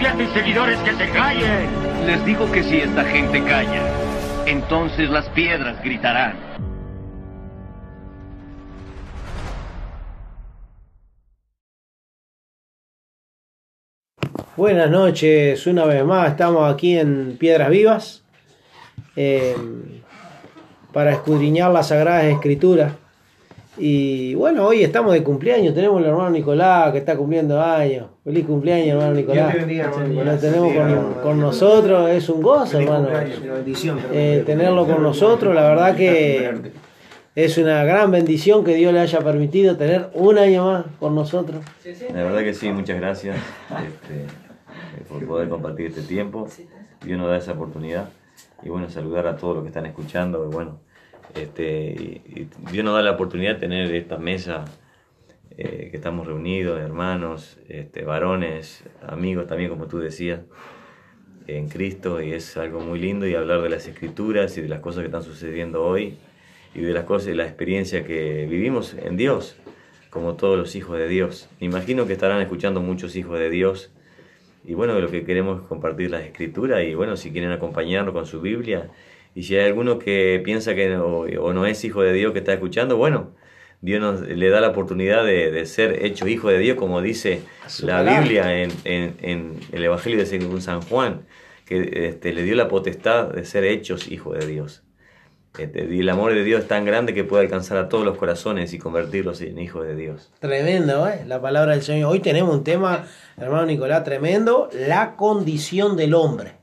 A seguidores que se callen. Les digo que si esta gente calla, entonces las piedras gritarán. Buenas noches, una vez más estamos aquí en Piedras Vivas eh, para escudriñar las Sagradas Escrituras. Y bueno, hoy estamos de cumpleaños, tenemos al hermano Nicolás que está cumpliendo años. Feliz cumpleaños, hermano Nicolás. Lo tenemos con, con nosotros, es un gozo, hermano. Eh, tenerlo con nosotros, la verdad que es una gran bendición que Dios le haya permitido tener un año más con nosotros. La verdad que sí, muchas gracias este, por poder compartir este tiempo. Dios nos da esa oportunidad. Y bueno, saludar a todos los que están escuchando. Y bueno, este, y, Dios nos da la oportunidad de tener esta mesa eh, que estamos reunidos, hermanos, este, varones, amigos también, como tú decías, en Cristo. Y es algo muy lindo y hablar de las escrituras y de las cosas que están sucediendo hoy y de las cosas y la experiencia que vivimos en Dios, como todos los hijos de Dios. Me imagino que estarán escuchando muchos hijos de Dios. Y bueno, lo que queremos es compartir las escrituras y bueno, si quieren acompañarnos con su Biblia. Y si hay alguno que piensa que no, o no es hijo de Dios que está escuchando, bueno, Dios nos, le da la oportunidad de, de ser hecho hijo de Dios, como dice la Biblia en, en, en el Evangelio de San Juan, que este, le dio la potestad de ser hechos hijos de Dios. Este, y el amor de Dios es tan grande que puede alcanzar a todos los corazones y convertirlos en hijos de Dios. Tremendo, ¿eh? La palabra del Señor. Hoy tenemos un tema, hermano Nicolás, tremendo, la condición del hombre.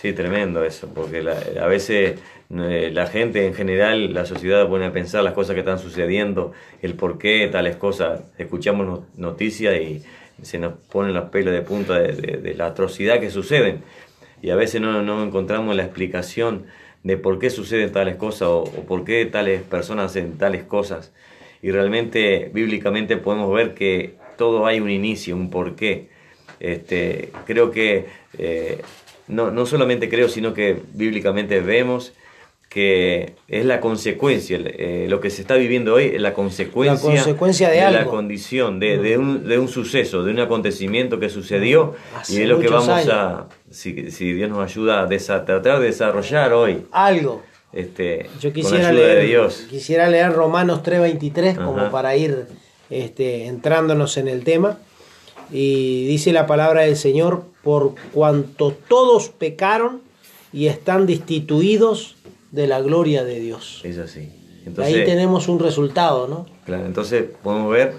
Sí, tremendo eso, porque la- a veces eh, la gente en general, la sociedad pone a pensar las cosas que están sucediendo, el por qué tales cosas. Escuchamos no- noticias y se nos ponen los pelos de punta de, la atrocidad que suceden. Y a veces no, no encontramos la explicación de por qué suceden tales cosas o, o por qué tales personas hacen tales cosas. Y realmente, bíblicamente, podemos ver que todo hay un inicio, un porqué. Este, creo que, eh, no, no solamente creo, sino que bíblicamente vemos que es la consecuencia, eh, lo que se está viviendo hoy es la consecuencia, La consecuencia de la algo. condición, de, de un, de un suceso, de un acontecimiento que sucedió Hace y es lo que vamos años. a, si, si Dios nos ayuda a desa- tratar de desarrollar hoy, Algo. este, Yo quisiera leer, Dios. quisiera leer Romanos 3:23 como para ir este, entrándonos en el tema. Y dice la palabra del Señor, por cuanto todos pecaron y están destituidos de la gloria de Dios. Es así. Ahí tenemos un resultado, ¿no? Claro, entonces podemos ver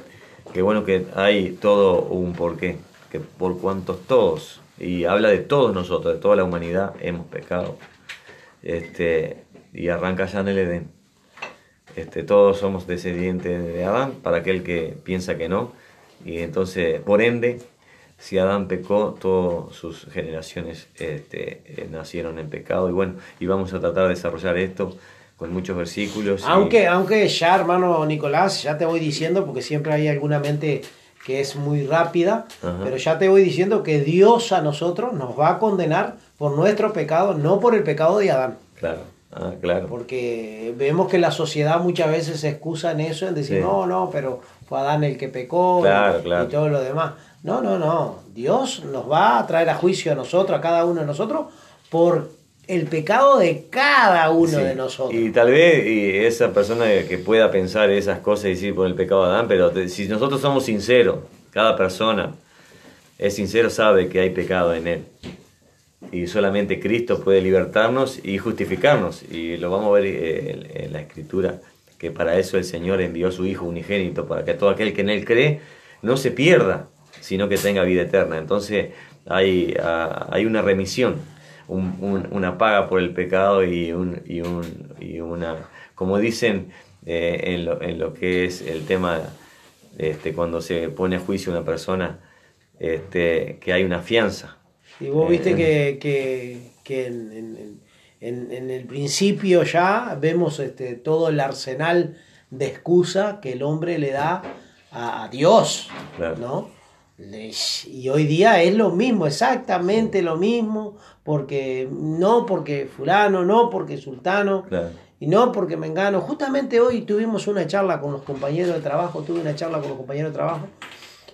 que bueno que hay todo un porqué, que por cuantos todos, y habla de todos nosotros, de toda la humanidad, hemos pecado. Este, y arranca ya en el Edén. Este, todos somos descendientes de Adán, para aquel que piensa que no. Y entonces, por ende, si Adán pecó, todas sus generaciones este, eh, nacieron en pecado. Y bueno, y vamos a tratar de desarrollar esto con muchos versículos. y- Aunque, aunque ya, hermano Nicolás, ya te voy diciendo, porque siempre hay alguna mente que es muy rápida, Ajá. pero ya te voy diciendo que Dios a nosotros nos va a condenar por nuestro pecado, no por el pecado de Adán. Claro, ah, claro. Porque vemos que la sociedad muchas veces se excusa en eso, en decir, Sí. no, no, pero fue Adán el que pecó Claro, y, claro. y todo lo demás. No, no, no. Dios nos va a traer a juicio a nosotros, a cada uno de nosotros, por el pecado de cada uno Sí. de nosotros. Y tal vez y esa persona que pueda pensar esas cosas y decir por el pecado de Adán, pero te- si nosotros somos sinceros, cada persona, es sincero sabe que hay pecado en él. Y solamente Cristo puede libertarnos y justificarnos. Y lo vamos a ver eh, en, en la escritura, que para eso el Señor envió a su Hijo unigénito, para que todo aquel que en él cree no se pierda, sino que tenga vida eterna. Entonces hay, ah, hay una remisión, un- un- una paga por el pecado y, un, y, un- y una, como dicen eh, en, lo, en lo que es el tema, este, cuando se pone a juicio una persona, este, que hay una fianza. Y vos viste Eh, que, que, que en, en- en- en el principio ya vemos este, todo el arsenal de excusa que el hombre le da a, a Dios, Claro. ¿no? Y hoy día es lo mismo, exactamente lo mismo, porque no porque fulano, no porque sultano, Claro. y no porque me engano. Justamente hoy tuvimos una charla con los compañeros de trabajo, tuve una charla con los compañeros de trabajo,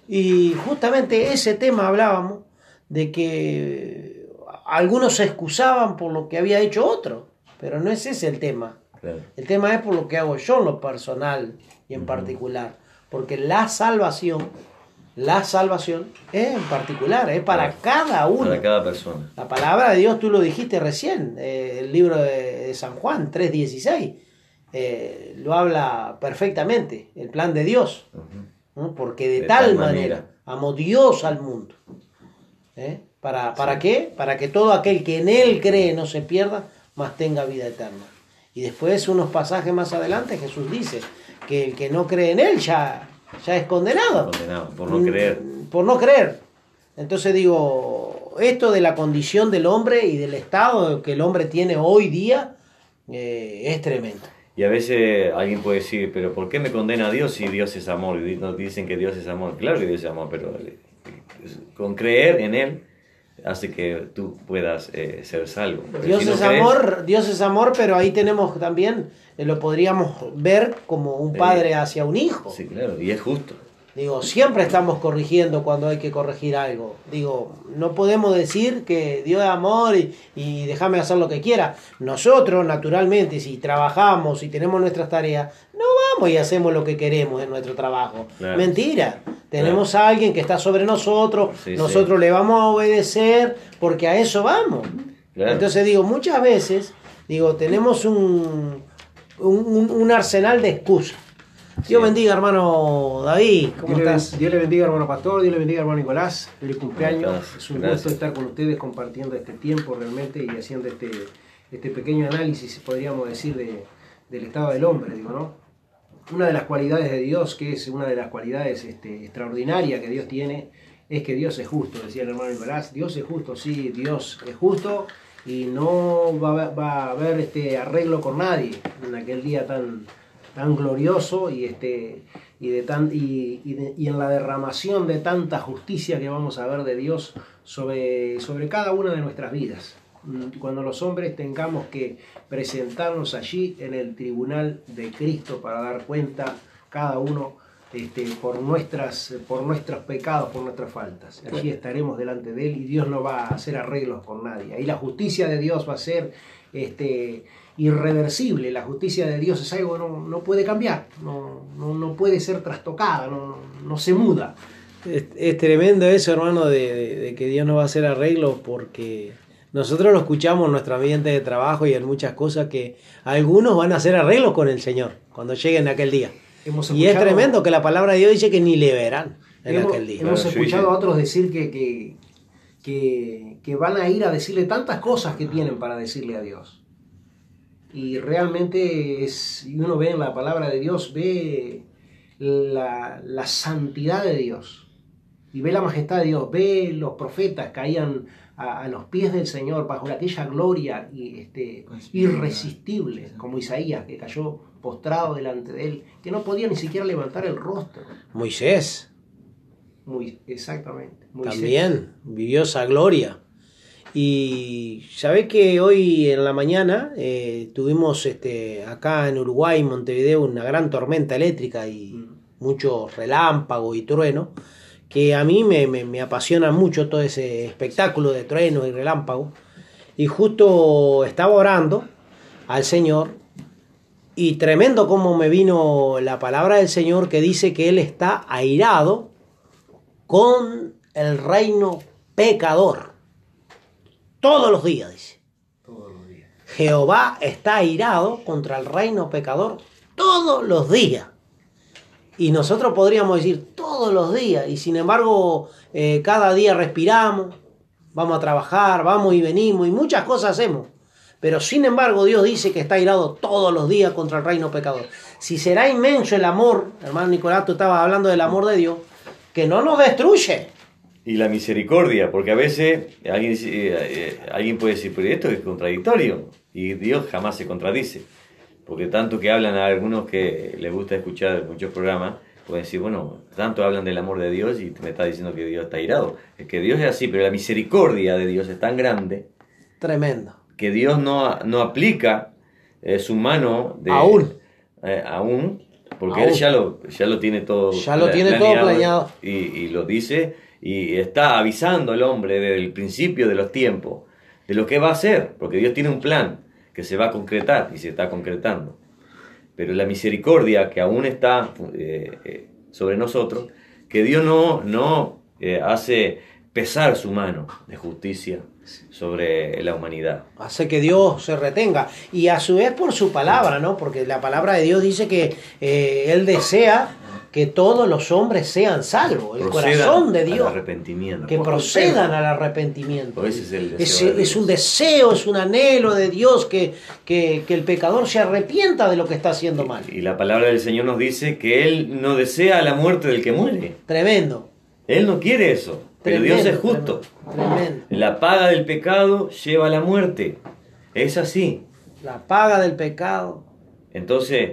y justamente ese tema hablábamos de que algunos se excusaban por lo que había hecho otro, pero no es ese el tema. Claro. El tema es por lo que hago yo en lo personal y en particular, porque la salvación, la salvación es en particular, es para cada uno. Para cada persona. La palabra de Dios, tú lo dijiste recién, eh, el libro de, de San Juan 3.16, eh, lo habla perfectamente, el plan de Dios. ¿no? Porque de, De tal, tal manera, manera. amó Dios al mundo. ¿eh? ¿Para, ¿Para qué? Para que todo aquel que en Él cree no se pierda, mas tenga vida eterna. Y después, unos pasajes más adelante, Jesús dice que el que no cree en Él ya, ya es condenado Condenado por no creer. por no creer. Entonces digo, esto de la condición del hombre y del estado que el hombre tiene hoy día eh, es tremendo. Y a veces alguien puede decir, pero ¿por qué me condena a Dios si Dios es amor? Y nos dicen que Dios es amor. Claro que Dios es amor, pero eh, con creer en Él hace que tú puedas eh, ser salvo. Pero Dios si no es crees, amor, Dios es amor, pero ahí tenemos también, eh, lo podríamos ver como un Sí. padre hacia un hijo. Sí, claro, y es justo. Digo, siempre estamos corrigiendo cuando hay que corregir algo. Digo, no podemos decir que Dios es amor y, y déjame hacer lo que quiera. Nosotros, naturalmente, si trabajamos y tenemos nuestras tareas, no vamos y hacemos lo que queremos en nuestro trabajo. Claro. Mentira. Tenemos a alguien que está sobre nosotros, Sí, nosotros le vamos a obedecer porque a eso vamos. Claro. Entonces digo, muchas veces, digo, tenemos un- un arsenal de excusas. Dios bendiga, hermano David. ¿Cómo Dios le, estás? Dios le bendiga, hermano pastor. Dios le bendiga, hermano Nicolás. Feliz cumpleaños. Es un Gracias. gusto estar con ustedes compartiendo este tiempo realmente y haciendo este, este pequeño análisis, podríamos decir, de, del estado del hombre. Digo, ¿no? Una de las cualidades de Dios, que es una de las cualidades este, extraordinarias que Dios tiene, es que Dios es justo, decía el hermano Nicolás. Dios es justo, sí, Dios es justo y no va va a haber este arreglo con nadie en aquel día tan, tan glorioso y este y de tan y, y de- y en la derramación de tanta justicia que vamos a ver de Dios sobre, sobre cada una de nuestras vidas. Mm, Cuando los hombres tengamos que presentarnos allí en el tribunal de Cristo para dar cuenta cada uno este, por, nuestras, por nuestros pecados, por nuestras faltas. Allí estaremos delante de Él y Dios no va a hacer arreglos con nadie. Ahí la justicia de Dios va a ser este, irreversible. La justicia de Dios es algo que no, no puede cambiar, no, no, no puede ser trastocada, no, no se muda. Es, es tremendo eso, hermano, de, de- de que Dios no va a hacer arreglos porque nosotros lo escuchamos en nuestro ambiente de trabajo y en muchas cosas que algunos van a hacer arreglos con el Señor cuando lleguen aquel día. Hemos Y es tremendo que la palabra de Dios dice que ni le verán en hemos, aquel día. hemos Claro, sí, escuchado sí. a otros decir que, que, que, que van a ir a decirle tantas cosas que tienen para decirle a Dios. Y realmente es, y uno ve en la palabra de Dios, ve la, la santidad de Dios. Y ve la majestad de Dios, ve los profetas caían a, a los pies del Señor bajo aquella gloria y, este, irresistible, como Isaías, que cayó postrado delante de él, que no podía ni siquiera levantar el rostro. Moisés Muy, exactamente. Moisés. también vivió esa gloria. Y sabés que hoy en la mañana eh, tuvimos este, acá en Uruguay, en Montevideo, una gran tormenta eléctrica y Mm. mucho relámpago y trueno, que a mí me, me- me apasiona mucho todo ese espectáculo de trueno y relámpago. Y justo estaba orando al Señor y tremendo como me vino la palabra del Señor que dice que Él está airado con el reino pecador. Todos los días, dice. Todos los días. Jehová está airado contra el reino pecador todos los días. Y nosotros podríamos decir todos los días, y sin embargo, eh, cada día respiramos, vamos a trabajar, vamos y venimos, y muchas cosas hacemos. Pero sin embargo, Dios dice que está airado todos los días contra el reino pecador. Si será inmenso el amor, hermano Nicolás, tú estabas hablando del amor de Dios, que no nos destruye. Y la misericordia, porque a veces alguien, eh, eh, alguien puede decir, pero esto es contradictorio, y Dios jamás se contradice. Porque tanto que hablan a algunos que les gusta escuchar muchos programas, pueden decir, bueno, tanto hablan del amor de Dios y me está diciendo que Dios está irado. Es que Dios es así, pero la misericordia de Dios es tan grande Tremendo. que Dios no, no aplica eh, su mano de, Aún. eh, aún, porque Aún. Él ya lo, ya lo tiene todo Ya lo tiene todo planeado. Y, y lo dice y está avisando al hombre desde el principio de los tiempos de lo que va a hacer, porque Dios tiene un plan que se va a concretar y se está concretando. Pero la misericordia que aún está eh, eh, sobre nosotros, que Dios no, no eh, hace pesar su mano de justicia sobre la humanidad. Hace que Dios se retenga. Y a su vez por su palabra, ¿no? Porque la palabra de Dios dice que Él desea que todos los hombres sean salvos. El Procedan corazón de al Dios. arrepentimiento. Que procedan al arrepentimiento. Ese es el Es, deseo de es Dios. un deseo, es un anhelo de Dios que, que, que el pecador se arrepienta de lo que está haciendo mal. Y la palabra del Señor nos dice que Él no desea la muerte del que muere. Tremendo. Él no quiere eso. Pero Dios es justo. Tremendo. La paga del pecado lleva a la muerte. Es así. La paga del pecado. Entonces,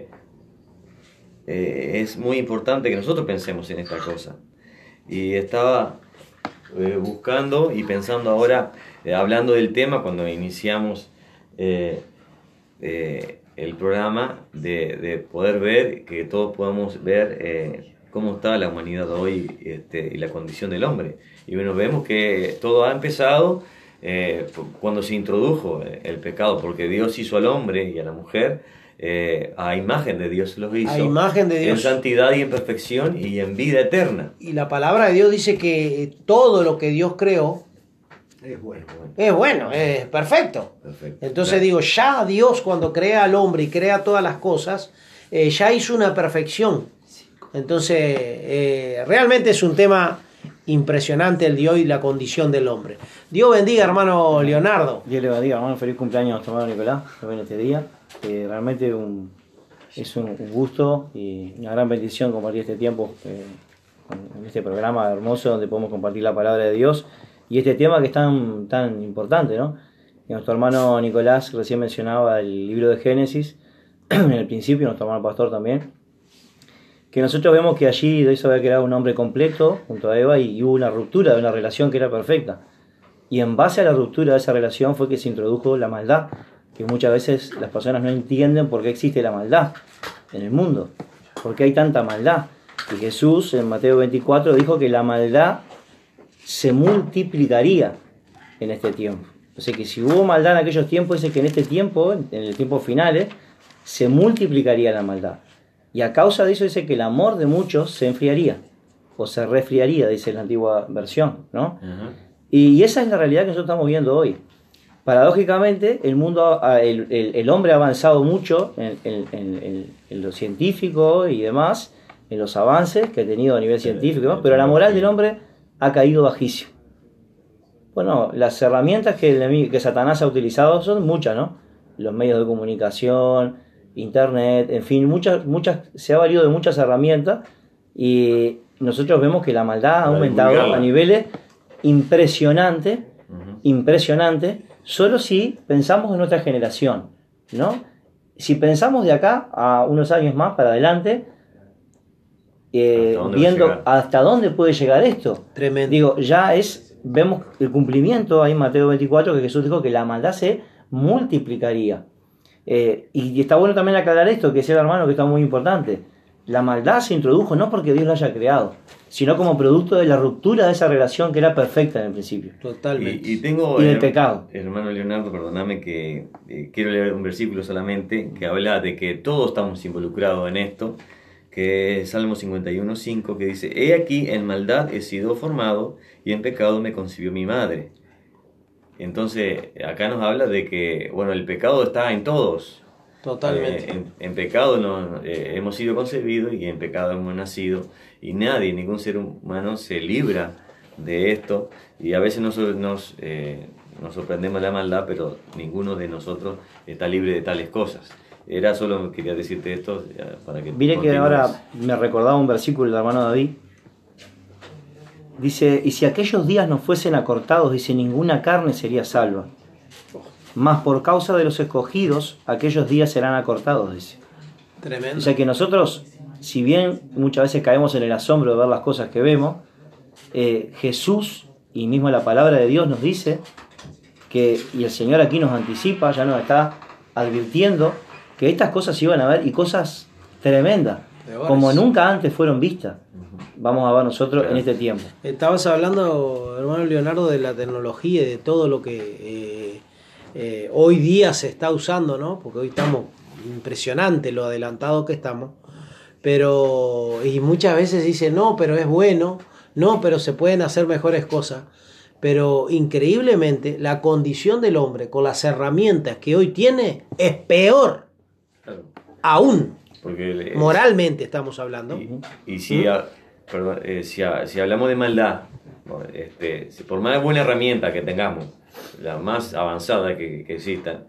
eh, es muy importante que nosotros pensemos en esta cosa. Y estaba eh, buscando y pensando ahora, eh, hablando del tema, cuando iniciamos el programa, de, de poder ver, que todos podamos ver cómo está la humanidad hoy este, y la condición del hombre. Y bueno, vemos que todo ha empezado cuando se introdujo el pecado, porque Dios hizo al hombre y a la mujer eh, a imagen de Dios los hizo. A imagen de Dios. En santidad y en perfección y en vida eterna. Y la palabra de Dios dice que todo lo que Dios creó Es bueno. es bueno, es perfecto. Perfecto. Entonces digo, ya Dios cuando crea al hombre y crea todas las cosas, eh, ya hizo una perfección. Entonces, eh, realmente es un tema impresionante el de hoy, la condición del hombre. Dios bendiga, hermano Leonardo. Dios le bendiga, hermano. Feliz cumpleaños a nuestro hermano Nicolás, en este día. Eh, realmente un- es un, un gusto y una gran bendición compartir este tiempo eh, en este programa hermoso donde podemos compartir la palabra de Dios y este tema que es tan, tan importante, ¿no? Nuestro hermano Nicolás recién mencionaba el libro de Génesis, en el principio, nuestro hermano pastor también, que nosotros vemos que allí Dios había creado un hombre completo junto a Eva y hubo una ruptura de una relación que era perfecta. Y en base a la ruptura de esa relación fue que se introdujo la maldad, que muchas veces las personas no entienden por qué existe la maldad en el mundo, por qué hay tanta maldad. Y Jesús en Mateo 24 dijo que la maldad se multiplicaría en este tiempo. O sea que si hubo maldad en aquellos tiempos, dice que en este tiempo, en el tiempo finales, se multiplicaría la maldad. Y a causa de eso dice que el amor de muchos se enfriaría, o se resfriaría, dice la antigua versión, ¿no? Y esa es la realidad que nosotros estamos viendo hoy. Paradójicamente, el mundo, el, el- el hombre ha avanzado mucho en, en- en- en- en lo científico y demás, en los avances que ha tenido a nivel científico, ¿no? pero la moral del hombre ha caído bajísimo. Bueno, las herramientas que, el que Satanás ha utilizado son muchas, ¿no? Los medios de comunicación, internet, en fin, muchas, muchas, se ha valido de muchas herramientas y nosotros vemos que la maldad ha aumentado a niveles impresionantes, impresionantes, solo si pensamos en nuestra generación, ¿no? Si pensamos de acá a unos años más para adelante, eh, ¿Hasta dónde va a viendo hasta dónde puede llegar esto. Tremendo. Digo, ya es, vemos el cumplimiento ahí en Mateo 24 que Jesús dijo que la maldad se multiplicaría. Eh, y está bueno también aclarar esto, que es el hermano que está muy importante. La maldad se introdujo no porque Dios la haya creado, sino como producto de la ruptura de esa relación que era perfecta en el principio. Totalmente. Y, y tengo, Y del pecado. hermano Leonardo, perdóname que eh, quiero leer un versículo solamente que habla de que todos estamos involucrados en esto que es Salmo 51.5, que dice, He aquí, en maldad he sido formado y en pecado me concibió mi madre. Entonces, acá nos habla de que, bueno, el pecado está en todos. Totalmente. Eh, en, en pecado no, eh, hemos sido concebidos y en pecado hemos nacido y nadie, ningún ser humano se libra de esto y a veces nos, nos, eh, nos sorprendemos de la maldad, pero ninguno de nosotros está libre de tales cosas. Era solo, quería decirte esto para que... Mire que ahora me recordaba un versículo del hermano David. Dice, y si aquellos días no fuesen acortados, dice, ninguna carne sería salva. Mas por causa de los escogidos, aquellos días serán acortados, dice. Tremendo. O sea que nosotros, si bien muchas veces caemos en el asombro de ver las cosas que vemos, eh, Jesús y mismo la palabra de Dios nos dice que, y el Señor aquí nos anticipa, ya nos está advirtiendo, que estas cosas iban a ver y cosas tremendas, Peores. como nunca antes fueron vistas. Vamos a ver nosotros en este tiempo. Estabas hablando, hermano Leonardo, de la tecnología y de todo lo que eh, eh, hoy día se está usando, ¿no? Porque hoy estamos impresionante lo adelantado que estamos. Pero, y muchas veces dicen, no, pero es bueno, no, pero se pueden hacer mejores cosas. Pero increíblemente, la condición del hombre con las herramientas que hoy tiene es peor Claro, aún. porque Moralmente estamos hablando. Y, y si, ha- perdón, eh, si, ha- si hablamos de maldad, este, por más buena herramienta que tengamos, la más avanzada que, que exista,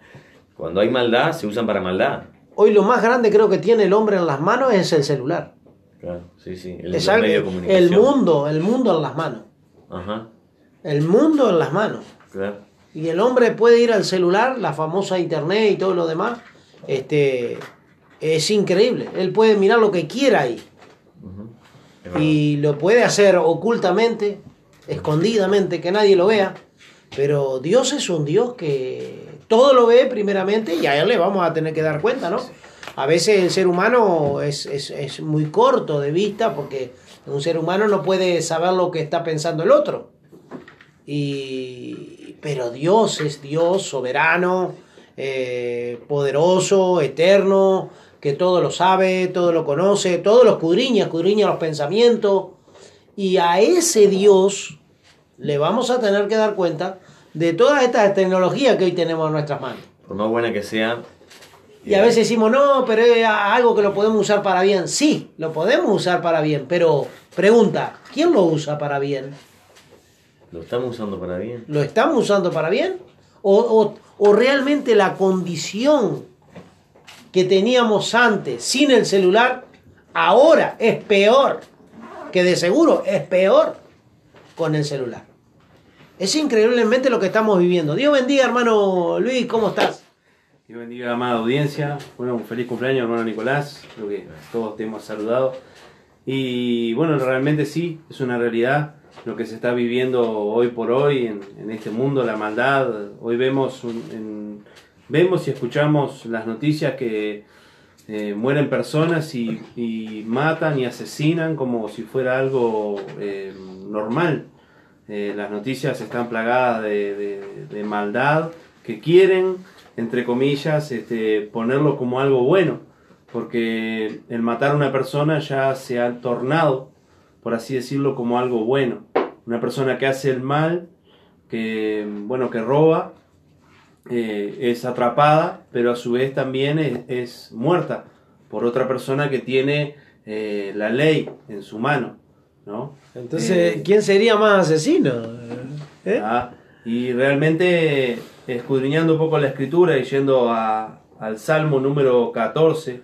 cuando hay maldad se usan para maldad. Hoy lo más grande creo que tiene el hombre en las manos es el celular. Claro, sí, sí. El, medios de el comunicación. mundo, el mundo en las manos. Ajá, El mundo en las manos. claro. Y el hombre puede ir al celular, la famosa internet y todo lo demás. Este es increíble. Él puede mirar lo que quiera ahí. Es verdad. Y lo puede hacer ocultamente, escondidamente, que nadie lo vea. Pero Dios es un Dios que todo lo ve primeramente y a Él le vamos a tener que dar cuenta, ¿no? A veces el ser humano es, es- es muy corto de vista porque un ser humano no puede saber lo que está pensando el otro. Y, pero Dios es Dios soberano, eh, poderoso, eterno, que todo lo sabe, todo lo conoce, todo lo escudriña, escudriña los pensamientos. Y a ese Dios le vamos a tener que dar cuenta de todas estas tecnologías que hoy tenemos en nuestras manos. Por más buena que sea, Y a veces decimos, no, pero es algo que lo podemos usar para bien. Sí, lo podemos usar para bien, pero pregunta, ¿quién lo usa para bien? lo estamos usando para bien. ¿Lo estamos usando para bien? ¿O, o- o realmente la condición que teníamos antes sin el celular ahora es peor? Que de seguro es peor con el celular. Es increíblemente lo que estamos viviendo. Dios bendiga, hermano Luis, ¿cómo estás? Dios bendiga, amada audiencia. Bueno, un feliz cumpleaños, hermano Nicolás. Creo que todos te hemos saludado. Y bueno, realmente sí, es una realidad lo que se está viviendo hoy por hoy en, este mundo, la maldad. Hoy vemos, un- vemos y escuchamos las noticias que eh, mueren personas y, matan y asesinan como si fuera algo eh, normal. Eh, las noticias están plagadas de maldad que quieren, entre comillas, este, ponerlo como algo bueno, porque el matar a una persona ya se ha tornado, por así decirlo, como algo bueno. Una persona que hace el mal, que, bueno, que roba, eh, es atrapada, pero a su vez también es, es muerta por otra persona que tiene eh, la ley en su mano, ¿no? Entonces, Eh, ¿quién sería más asesino? Ah, y realmente escudriñando un poco la escritura y yendo a- al Salmo número 14,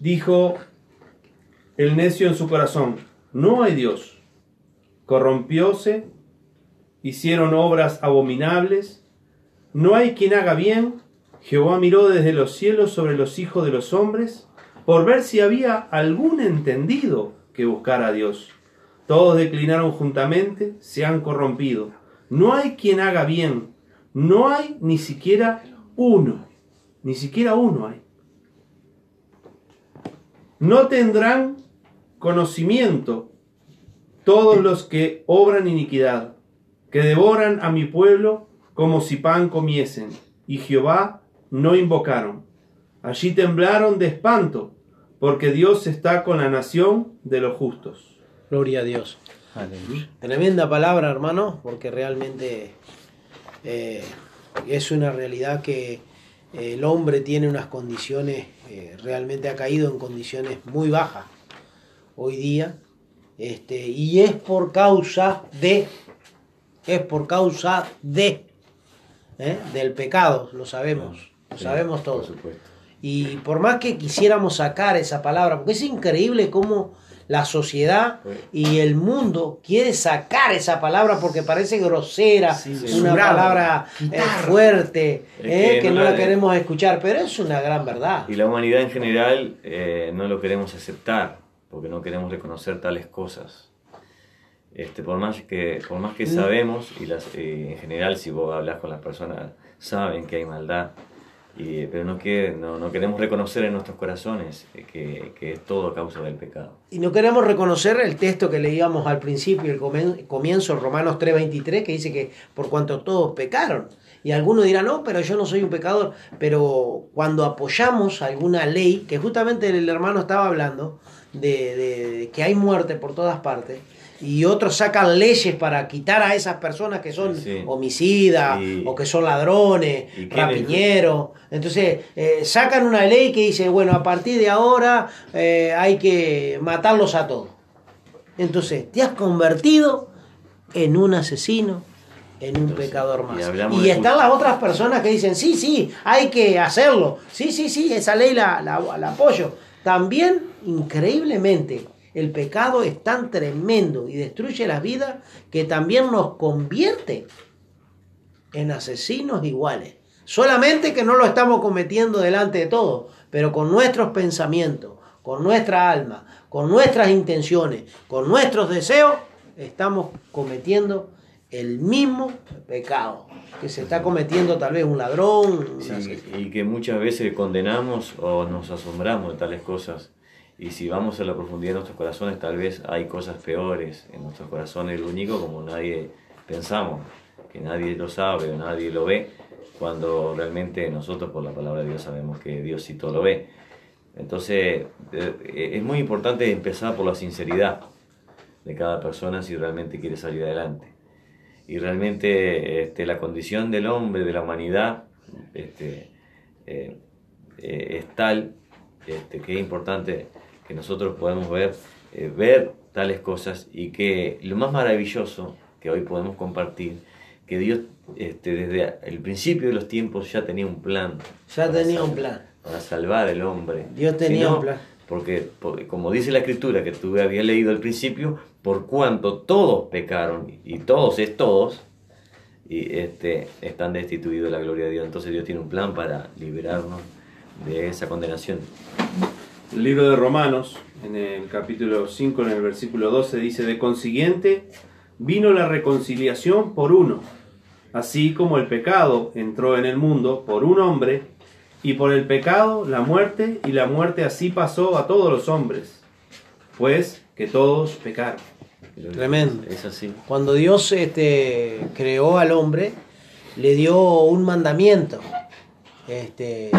dijo el necio en su corazón, no hay Dios, corrompióse, hicieron obras abominables, no hay quien haga bien, Jehová miró desde los cielos sobre los hijos de los hombres, por ver si había algún entendido que buscara a Dios. Todos declinaron juntamente, se han corrompido. No hay quien haga bien, no hay ni siquiera uno, ni siquiera uno hay. No tendrán conocimiento todos los que obran iniquidad, que devoran a mi pueblo como si pan comiesen, y Jehová no invocaron. Allí temblaron de espanto, porque Dios está con la nación de los justos. Gloria a Dios. Aleluya. Tremenda palabra, hermano, porque realmente eh, es una realidad que el hombre tiene unas condiciones, eh, realmente ha caído en condiciones muy bajas hoy día, este, y es por causa de, es por causa de, ¿eh? del pecado, lo sabemos, lo sabemos por todos. supuesto. Y por más que quisiéramos sacar esa palabra, porque es increíble cómo la sociedad y el mundo quiere sacar esa palabra porque parece grosera, una palabra eh, fuerte, eh, que que, no no la la- queremos escuchar, pero es una gran verdad. Y la humanidad en general eh, no lo queremos aceptar, porque no queremos reconocer tales cosas. Este, por, más que, por más que Mm. sabemos, y las, eh, en general si vos hablas con las personas, saben que hay maldad, y, pero no, que, no, no queremos reconocer en nuestros corazones que, que es todo causa del pecado. Y no queremos reconocer el texto que leíamos al principio, el comienzo, Romanos 3:23, que dice que por cuanto todos pecaron. Y algunos dirán, no, pero yo no soy un pecador. Pero cuando apoyamos alguna ley, que justamente el hermano estaba hablando, de, de- de que hay muerte por todas partes, y otros sacan leyes para quitar a esas personas que son Sí, homicidas Y- o que son ladrones, rapiñeros. Entonces eh, sacan una ley que dice, bueno, a partir de ahora eh, hay que matarlos a todos. Entonces, te has convertido en un asesino, en un Entonces, pecador más. Y, están las otras personas que dicen, sí, sí, hay que hacerlo. Sí, sí, sí, esa ley la, la- la apoyo. También, increíblemente, el pecado es tan tremendo y destruye la vida que también nos convierte en asesinos iguales. Solamente que no lo estamos cometiendo delante de todos, pero con nuestros pensamientos, con nuestra alma, con nuestras intenciones, con nuestros deseos, estamos cometiendo el mismo pecado que se está cometiendo tal vez un ladrón. Sí, y que muchas veces condenamos o nos asombramos de tales cosas. Y si vamos a la profundidad de nuestros corazones, tal vez hay cosas peores en nuestros corazones, lo único como nadie pensamos, que nadie lo sabe o nadie lo ve, cuando realmente nosotros por la palabra de Dios sabemos que Dios sí todo lo ve. Entonces, eh, es muy importante empezar por la sinceridad de cada persona si realmente quiere salir adelante. Y realmente este, la condición del hombre, de la humanidad, este, eh, eh, es tal este, que es importante que nosotros podamos ver, eh, ver tales cosas y que lo más maravilloso que hoy podemos compartir, que Dios este, desde el principio de los tiempos ya tenía un plan. Ya tenía un plan. Para salvar al hombre. Dios tenía Si no, un plan. Porque, porque como dice la escritura que tú habías leído al principio, por cuanto todos pecaron, y todos es todos, y este, están destituidos de la gloria de Dios. Entonces Dios tiene un plan para liberarnos de esa condenación. El libro de Romanos, en el capítulo 5, en el versículo 12, dice, de consiguiente, vino la reconciliación por uno, así como el pecado entró en el mundo por un hombre, y por el pecado la muerte, y la muerte así pasó a todos los hombres, pues que todos pecaron. Tremendo. Es así. Cuando Dios este, creó al hombre, le dio un mandamiento. Este,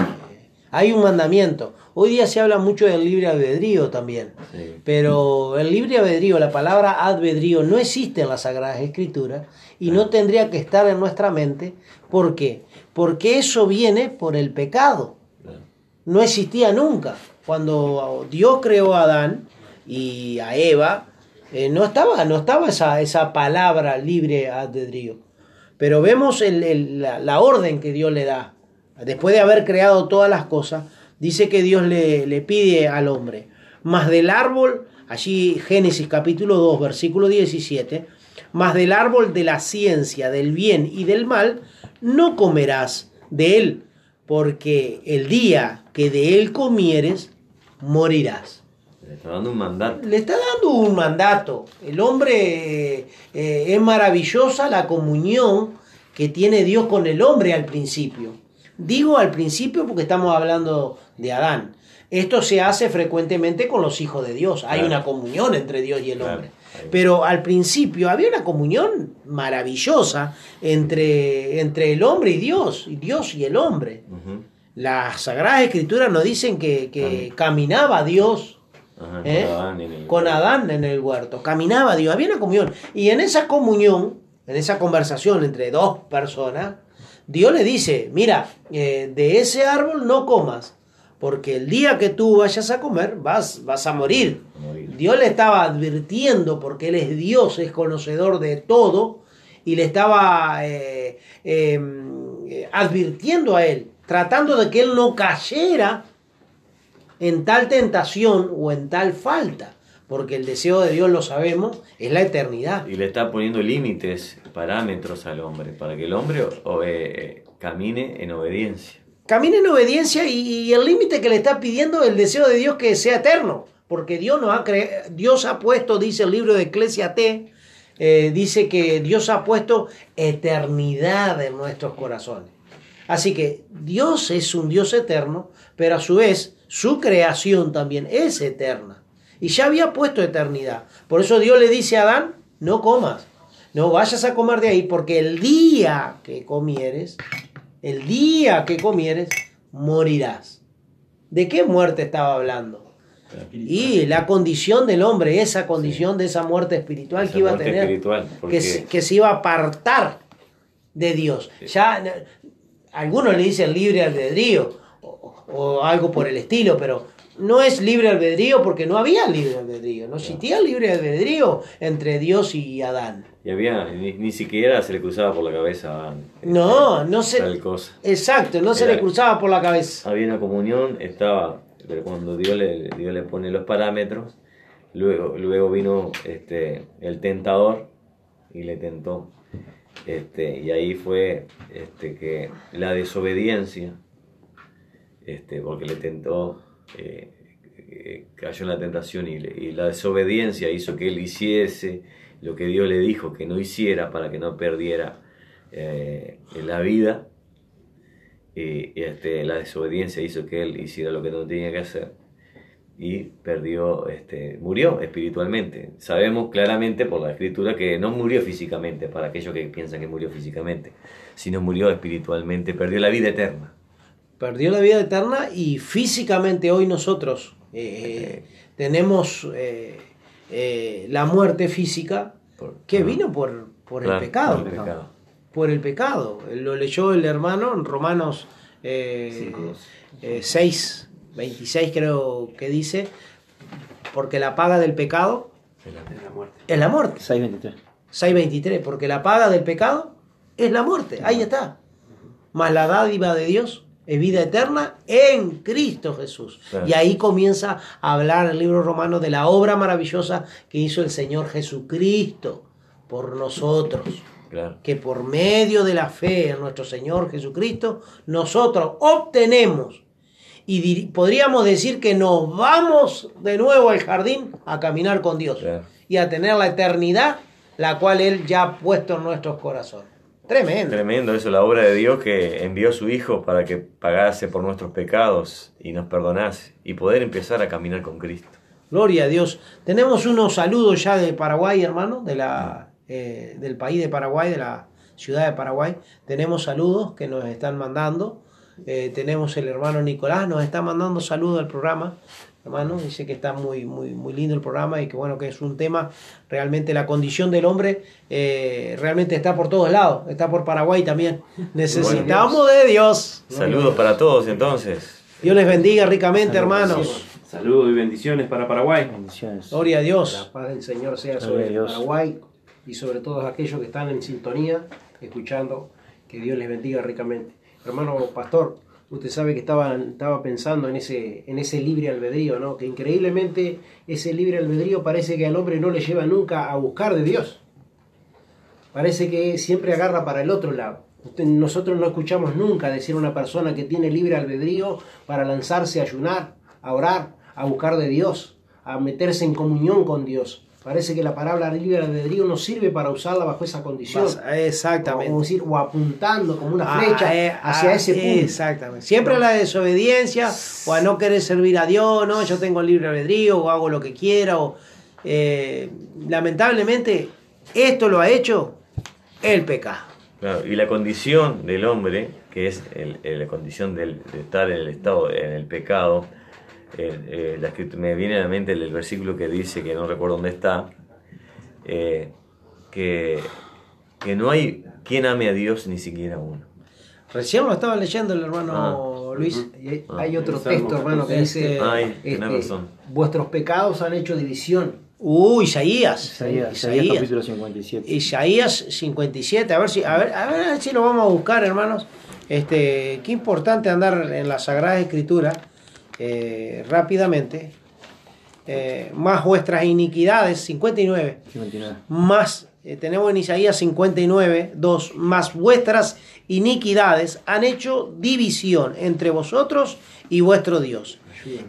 hay un mandamiento. Hoy día se habla mucho del libre albedrío también. Sí. Pero el libre albedrío, la palabra albedrío, no existe en las Sagradas Escrituras y no tendría que estar en nuestra mente. ¿Por qué? Porque eso viene por el pecado. No existía nunca. Cuando Dios creó a Adán y a Eva, eh, no estaba, no estaba esa, esa palabra libre albedrío. Pero vemos el- el- la, la orden que Dios le da. Después de haber creado todas las cosas, dice que Dios le, le pide al hombre, más del árbol, allí Génesis capítulo 2, versículo 17, más del árbol de la ciencia, del bien y del mal, no comerás de él, porque el día que de él comieres, morirás. Le está dando un mandato. Le está dando un mandato. El hombre eh, eh, es maravillosa la comunión que tiene Dios con el hombre al principio. Digo al principio porque estamos hablando de Adán. Esto se hace frecuentemente con los hijos de Dios. Hay Claro. una comunión entre Dios y el Claro. hombre. Pero al principio había una comunión maravillosa entre, entre el hombre y Dios, y Dios y el hombre. Las Sagradas Escrituras nos dicen que, que caminaba Dios ¿Eh? Adán el- con Adán en el huerto. Caminaba Dios, había una comunión. Y en esa comunión, en esa conversación entre dos personas, Dios le dice, mira, eh, de ese árbol no comas, porque el día que tú vayas a comer vas, vas a morir. morir. Dios le estaba advirtiendo, porque Él es Dios, es conocedor de todo, y le estaba eh, eh, eh, advirtiendo a Él, tratando de que Él no cayera en tal tentación o en tal falta, porque el deseo de Dios, lo sabemos, es la eternidad. Y le está poniendo límites, parámetros al hombre, para que el hombre eh, camine en obediencia. Camina en obediencia y, y el límite que le está pidiendo el deseo de Dios que sea eterno, porque Dios nos ha cre- Dios ha puesto, dice el libro de Eclesiastés, eh, dice que Dios ha puesto eternidad en nuestros corazones. Así que Dios es un Dios eterno, pero a su vez su creación también es eterna. Y ya había puesto eternidad. Por eso Dios le dice a Adán, no comas, no vayas a comer de ahí, porque el día que comieres, el día que comieres, morirás. ¿De qué muerte estaba hablando? Y la condición del hombre, esa condición de esa muerte espiritual Esa que iba a tener, porque- que, se, que se iba a apartar de Dios. Ya algunos le dicen libre albedrío o, o algo por el estilo, pero no es libre albedrío porque no había libre albedrío, no existía libre albedrío entre Dios y Adán. Y había, ni, ni siquiera se le cruzaba por la cabeza a Adán, No, no se... tal cosa. Exacto, no se le cruzaba por la cabeza. Había una comunión, estaba, pero cuando Dios le, Dios le pone los parámetros, luego, luego vino este, el tentador y le tentó. Este, y ahí fue este, que la desobediencia, este, porque le tentó, eh, eh, cayó en la tentación y, la desobediencia hizo que él hiciese lo que Dios le dijo que no hiciera para que no perdiera eh, la vida. Y, y, este, la desobediencia hizo que él hiciera lo que no tenía que hacer y perdió, este, murió espiritualmente. Sabemos claramente por la escritura que no murió físicamente, para aquellos que piensan que murió físicamente, sino murió espiritualmente, perdió la vida eterna. Perdió la vida eterna y físicamente hoy nosotros eh, tenemos eh, eh, la muerte física que vino por, por el pecado. por el pecado. Por el pecado. Lo leyó el hermano en Romanos eh, eh, 6, 26 creo que dice, porque la paga del pecado Es la muerte. es la muerte. 623. 6.23, porque la paga del pecado es la muerte, ahí está. Mas la dádiva de Dios es vida eterna en Cristo Jesús. Claro. Y ahí comienza a hablar el libro romano de la obra maravillosa que hizo el Señor Jesucristo por nosotros. Claro. Que por medio de la fe en nuestro Señor Jesucristo, nosotros obtenemos y podríamos decir que nos vamos de nuevo al jardín a caminar con Dios Claro. y a tener la eternidad, la cual Él ya ha puesto en nuestros corazones. Tremendo. Tremendo eso, la obra de Dios que envió a su Hijo para que pagase por nuestros pecados y nos perdonase y poder empezar a caminar con Cristo. Gloria a Dios. Tenemos unos saludos ya de Paraguay, hermano, de la, eh, del país de Paraguay, de la ciudad de Paraguay. Tenemos saludos que nos están mandando. Eh, tenemos el hermano Nicolás, nos está mandando saludos al programa. Hermano, dice que está muy, muy, muy lindo el programa y que bueno, que es un tema, realmente la condición del hombre eh, realmente está por todos lados, está por Paraguay también. Necesitamos de Dios. Saludos para todos entonces. Dios les bendiga ricamente, hermanos. Saludos y bendiciones para Paraguay. Bendiciones. Gloria a Dios. La paz del Señor sea Gloria sobre Dios. Paraguay y sobre todos aquellos que están en sintonía, escuchando. Que Dios les bendiga ricamente. Hermano pastor, usted sabe que estaba, estaba pensando en ese, en ese libre albedrío, ¿no? Que increíblemente ese libre albedrío parece que al hombre no le lleva nunca a buscar de Dios. Parece que siempre agarra para el otro lado. Nosotros no escuchamos nunca decir a una persona que tiene libre albedrío para lanzarse a ayunar, a orar, a buscar de Dios, a meterse en comunión con Dios. Parece que la palabra libre albedrío no sirve para usarla bajo esa condición. Exactamente. O, decir, o apuntando como una Ah, flecha eh, hacia ah, ese punto. Exactamente. Siempre la desobediencia o a no querer servir a Dios, no, yo tengo libre albedrío o hago lo que quiera. O, eh, lamentablemente, esto lo ha hecho el pecado. Claro, y la condición del hombre, que es el- el- la condición del- de estar en el estado, en el pecado, eh, eh, la me viene a la mente el, el versículo que dice, que no recuerdo dónde está, eh, que, que no hay quien ame a Dios ni siquiera uno. Recién lo estaba leyendo el hermano Luis. Y hay, hay otro texto, hermano, que dice: Ay, este, razón. Vuestros pecados han hecho división. Uh, Isaías. Isaías, Isaías capítulo 57. Isaías 57. A ver si, a ver, a ver si lo vamos a buscar, hermanos. Este, qué importante andar en la Sagrada Escritura eh, rápidamente. Eh, más vuestras iniquidades, 59. 59. Más, eh, tenemos en Isaías 59, 2, más vuestras iniquidades han hecho división entre vosotros y vuestro Dios.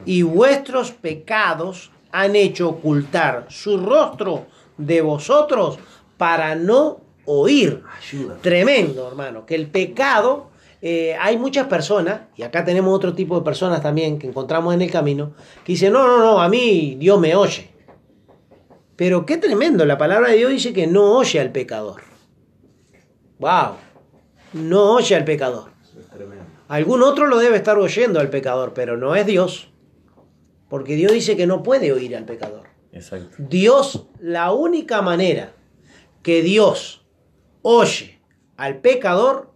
Y vuestros pecados han hecho ocultar su rostro de vosotros para no oír. Tremendo, hermano, que el pecado, eh, hay muchas personas, y acá tenemos otro tipo de personas también que encontramos en el camino, que dicen, no, no, no, a mí Dios me oye. Pero qué tremendo, la palabra de Dios dice que no oye al pecador. Wow, no oye al pecador. Algún otro lo debe estar oyendo al pecador, pero no es Dios. Porque Dios dice que no puede oír al pecador. Exacto. Dios, la única manera que Dios oye al pecador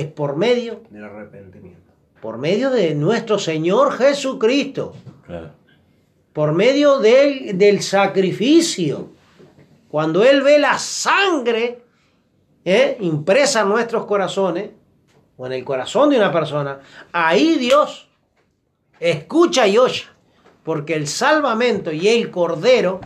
es por medio, Del arrepentimiento. por medio de nuestro Señor Jesucristo, Claro. por medio del, del sacrificio. Cuando Él ve la sangre ¿eh? impresa en nuestros corazones, o en el corazón de una persona, ahí Dios escucha y oye, porque el salvamento y el cordero,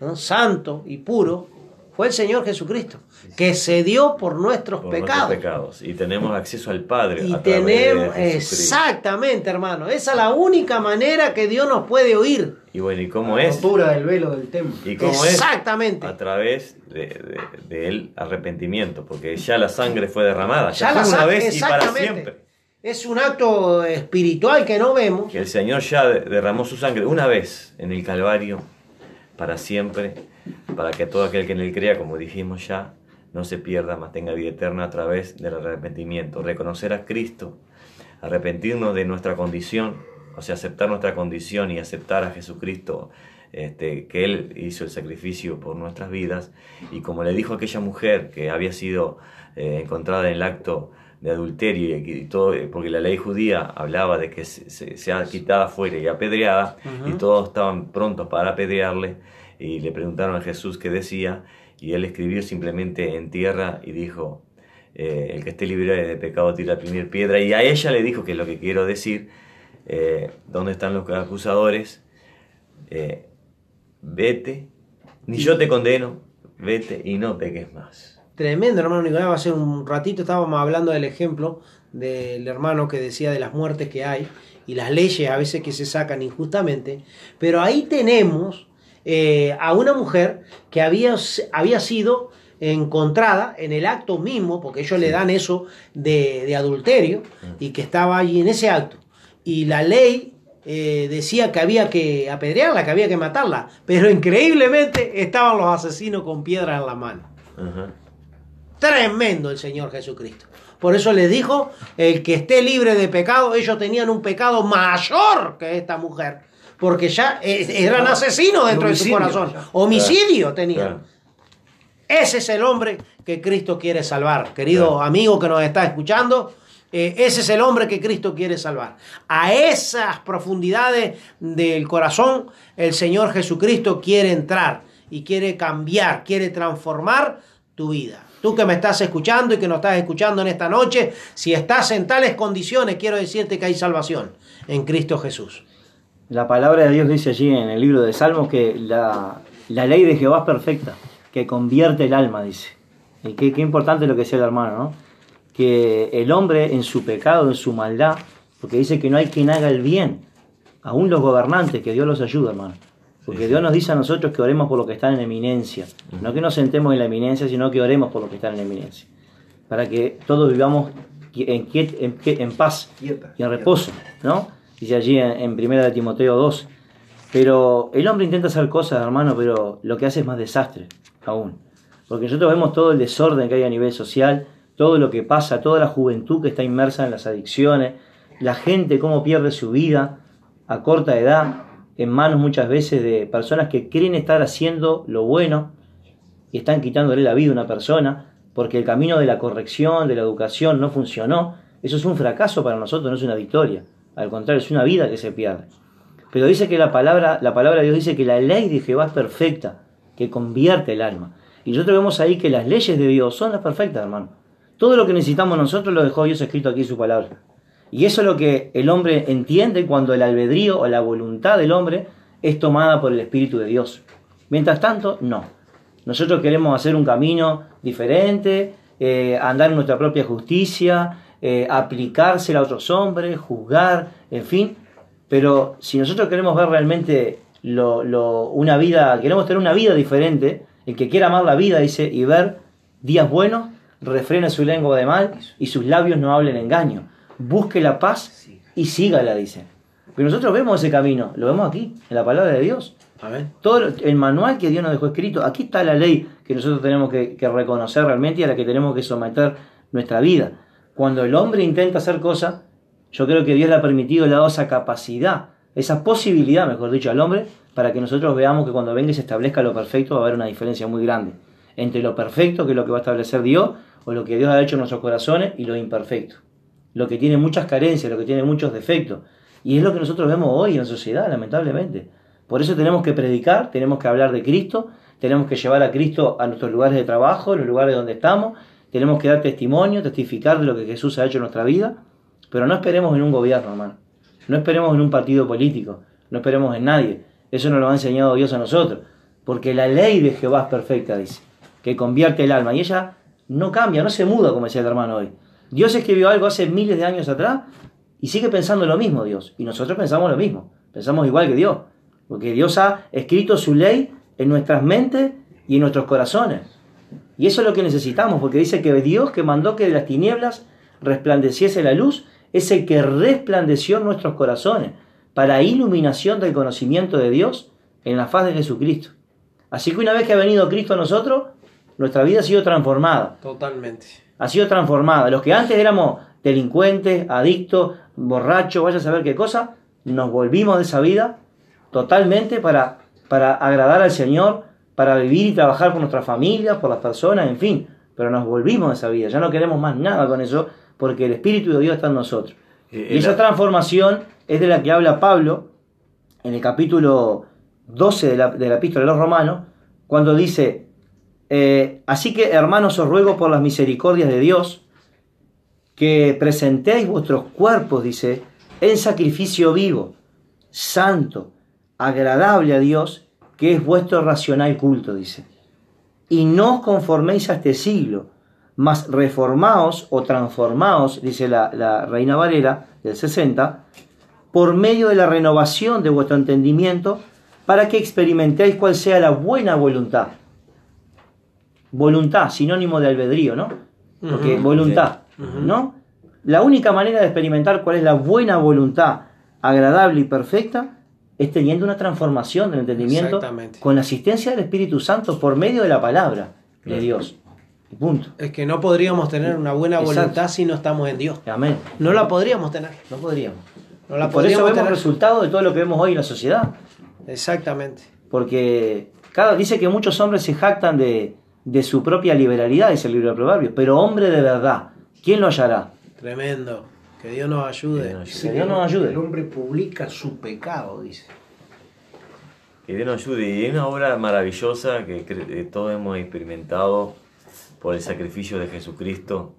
¿no? santo y puro, fue el Señor Jesucristo, que se dio por nuestros Por pecados. nuestros pecados. Y tenemos acceso al Padre. Y a través de tenemos, Jesucristo. exactamente, hermano, esa es la única manera que Dios nos puede oír. Y bueno, ¿y cómo La es? rotura del velo del templo. ¿Y cómo es? Exactamente. A través de, de- del arrepentimiento, porque ya la sangre fue derramada, ya, Ya la fue una vez y para siempre. Es un acto espiritual que no vemos. Que el Señor ya de- derramó su sangre una vez en el Calvario, para siempre, para que todo aquel que en él crea, como dijimos ya, no se pierda, mas tenga vida eterna a través del arrepentimiento. Reconocer a Cristo, arrepentirnos de nuestra condición, o sea, aceptar nuestra condición y aceptar a Jesucristo, este, que Él hizo el sacrificio por nuestras vidas. Y como le dijo aquella mujer que había sido eh, encontrada en el acto de adulterio, y, todo, porque la ley judía hablaba de que se, se, sea quitada fuera y apedreada, y todos estaban prontos para apedrearle, y le preguntaron a Jesús qué decía, y él escribió simplemente en tierra y dijo, eh, el que esté libre de pecado tira la primera piedra, y a ella le dijo, que es lo que quiero decir, eh, ¿dónde están los acusadores? Eh, vete, ni yo te condeno, vete y no peques más. Tremendo, hermano Nicolás. Hace un ratito estábamos hablando del ejemplo del hermano que decía de las muertes que hay y las leyes a veces que se sacan injustamente. Pero ahí tenemos eh, a una mujer que había, había sido encontrada en el acto mismo, porque ellos le dan eso de, de adulterio, y que estaba allí en ese acto. Y la ley eh, decía que había que apedrearla, que había que matarla, pero increíblemente estaban los asesinos con piedras en la mano. Ajá. Tremendo el Señor Jesucristo. Por eso les dijo, el que esté libre de pecado, ellos tenían un pecado mayor que esta mujer, porque ya eran asesinos dentro de su corazón. Homicidio tenían. Claro. Ese es el hombre que Cristo quiere salvar. Querido Claro. amigo que nos está escuchando, eh, ese es el hombre que Cristo quiere salvar. A esas profundidades del corazón, el Señor Jesucristo quiere entrar y quiere cambiar, quiere transformar tu vida. Tú que me estás escuchando y que nos estás escuchando en esta noche, si estás en tales condiciones, quiero decirte que hay salvación en Cristo Jesús. La palabra de Dios dice allí en el libro de Salmos que la, la ley de Jehová es perfecta, que convierte el alma, dice. Y qué, qué importante lo que decía el hermano, ¿no? Que el hombre en su pecado, en su maldad, porque dice que no hay quien haga el bien, aún los gobernantes, que Dios los ayuda, hermano. Porque Dios nos dice a nosotros que oremos por lo que están en eminencia. No que nos sentemos en la eminencia, sino que oremos por lo que están en eminencia. Para que todos vivamos en, en, en paz Quieta, y en reposo, ¿no? Dice allí en, primera de Timoteo 2. Pero el hombre intenta hacer cosas, hermano, pero lo que hace es más desastre aún. Porque nosotros vemos todo el desorden que hay a nivel social, todo lo que pasa, toda la juventud que está inmersa en las adicciones, la gente cómo pierde su vida a corta edad, en manos muchas veces de personas que creen estar haciendo lo bueno y están quitándole la vida a una persona porque el camino de la corrección, de la educación no funcionó. Eso es un fracaso para nosotros, no es una victoria. Al contrario, es una vida que se pierde. Pero dice que la palabra, la palabra de Dios dice que la ley de Jehová es perfecta, que convierte el alma. Y nosotros vemos ahí que las leyes de Dios son las perfectas, hermano. Todo lo que necesitamos nosotros lo dejó Dios escrito aquí en su palabra. Y eso es lo que el hombre entiende cuando el albedrío o la voluntad del hombre es tomada por el Espíritu de Dios. Mientras tanto, no. Nosotros queremos hacer un camino diferente, eh, andar en nuestra propia justicia, eh, aplicársela a otros hombres, juzgar, en fin. Pero si nosotros queremos ver realmente una vida, queremos tener una vida diferente, el que quiera amar la vida, dice, y ver días buenos, refrene su lengua de mal y sus labios no hablen engaño. Busque la paz y sígala, dice. Pero nosotros vemos ese camino, lo vemos aquí, en la palabra de Dios. Todo el manual que Dios nos dejó escrito, aquí está la ley que nosotros tenemos que, reconocer realmente y a la que tenemos que someter nuestra vida. Cuando el hombre intenta hacer cosas, yo creo que Dios le ha permitido, le ha dado esa capacidad, esa posibilidad, mejor dicho, al hombre, para que nosotros veamos que cuando venga y se establezca lo perfecto va a haber una diferencia muy grande entre lo perfecto, que es lo que va a establecer Dios, o lo que Dios ha hecho en nuestros corazones, y lo imperfecto. Lo que tiene muchas carencias, lo que tiene muchos defectos. Y es lo que nosotros vemos hoy en sociedad, lamentablemente. Por eso tenemos que predicar, tenemos que hablar de Cristo, tenemos que llevar a Cristo a nuestros lugares de trabajo, los lugares donde estamos, tenemos que dar testimonio, testificar de lo que Jesús ha hecho en nuestra vida, pero no esperemos en un gobierno, hermano. No esperemos en un partido político, no esperemos en nadie. Eso nos lo ha enseñado Dios a nosotros, porque la ley de Jehová es perfecta, dice, que convierte el alma, y ella no cambia, no se muda, como decía el hermano hoy. Dios escribió algo hace miles de años atrás y sigue pensando lo mismo Dios, y nosotros pensamos lo mismo, pensamos igual que Dios. Porque Dios ha escrito su ley en nuestras mentes y en nuestros corazones. Y eso es lo que necesitamos, porque dice que Dios que mandó que de las tinieblas resplandeciese la luz, es el que resplandeció nuestros corazones para iluminación del conocimiento de Dios en la faz de Jesucristo. Así que una vez que ha venido Cristo a nosotros, nuestra vida ha sido transformada. Totalmente. Ha sido transformada. Los que antes éramos delincuentes, adictos, borrachos, vaya a saber qué cosa, nos volvimos de esa vida totalmente para, para agradar al Señor, para vivir y trabajar por nuestras familias, por las personas, en fin. Pero nos volvimos de esa vida, ya no queremos más nada con eso, porque el Espíritu de Dios está en nosotros. y esa transformación es de la que habla Pablo en el capítulo 12 de la, de la epístola de los romanos, cuando dice, eh, así que hermanos os ruego por las misericordias de Dios, que presentéis vuestros cuerpos, dice, en sacrificio vivo, santo, agradable a Dios, que es vuestro racional culto, dice. Y no os conforméis a este siglo, mas reformaos o transformaos, dice la, la Reina Valera del 60, por medio de la renovación de vuestro entendimiento, para que experimentéis cuál sea la buena voluntad. Voluntad, sinónimo de albedrío, ¿no? Porque voluntad, ¿no? La única manera de experimentar cuál es la buena voluntad agradable y perfecta es teniendo una transformación del entendimiento con la asistencia del Espíritu Santo por medio de la palabra de Dios. Punto. Es que no podríamos tener una buena voluntad si no estamos en Dios. Amén. No la podríamos tener. No podríamos. No la por eso vemos resultados de todo lo que vemos hoy en la sociedad. Exactamente. Porque cada, dice que muchos hombres se jactan de, de su propia liberalidad, dice el libro de Proverbios, pero hombre de verdad, ¿quién lo hallará? Tremendo. Que Dios nos ayude. Que Dios nos ayude. El hombre publica su pecado, dice. Que Dios nos ayude. Y es una obra maravillosa que todos hemos experimentado por el sacrificio de Jesucristo,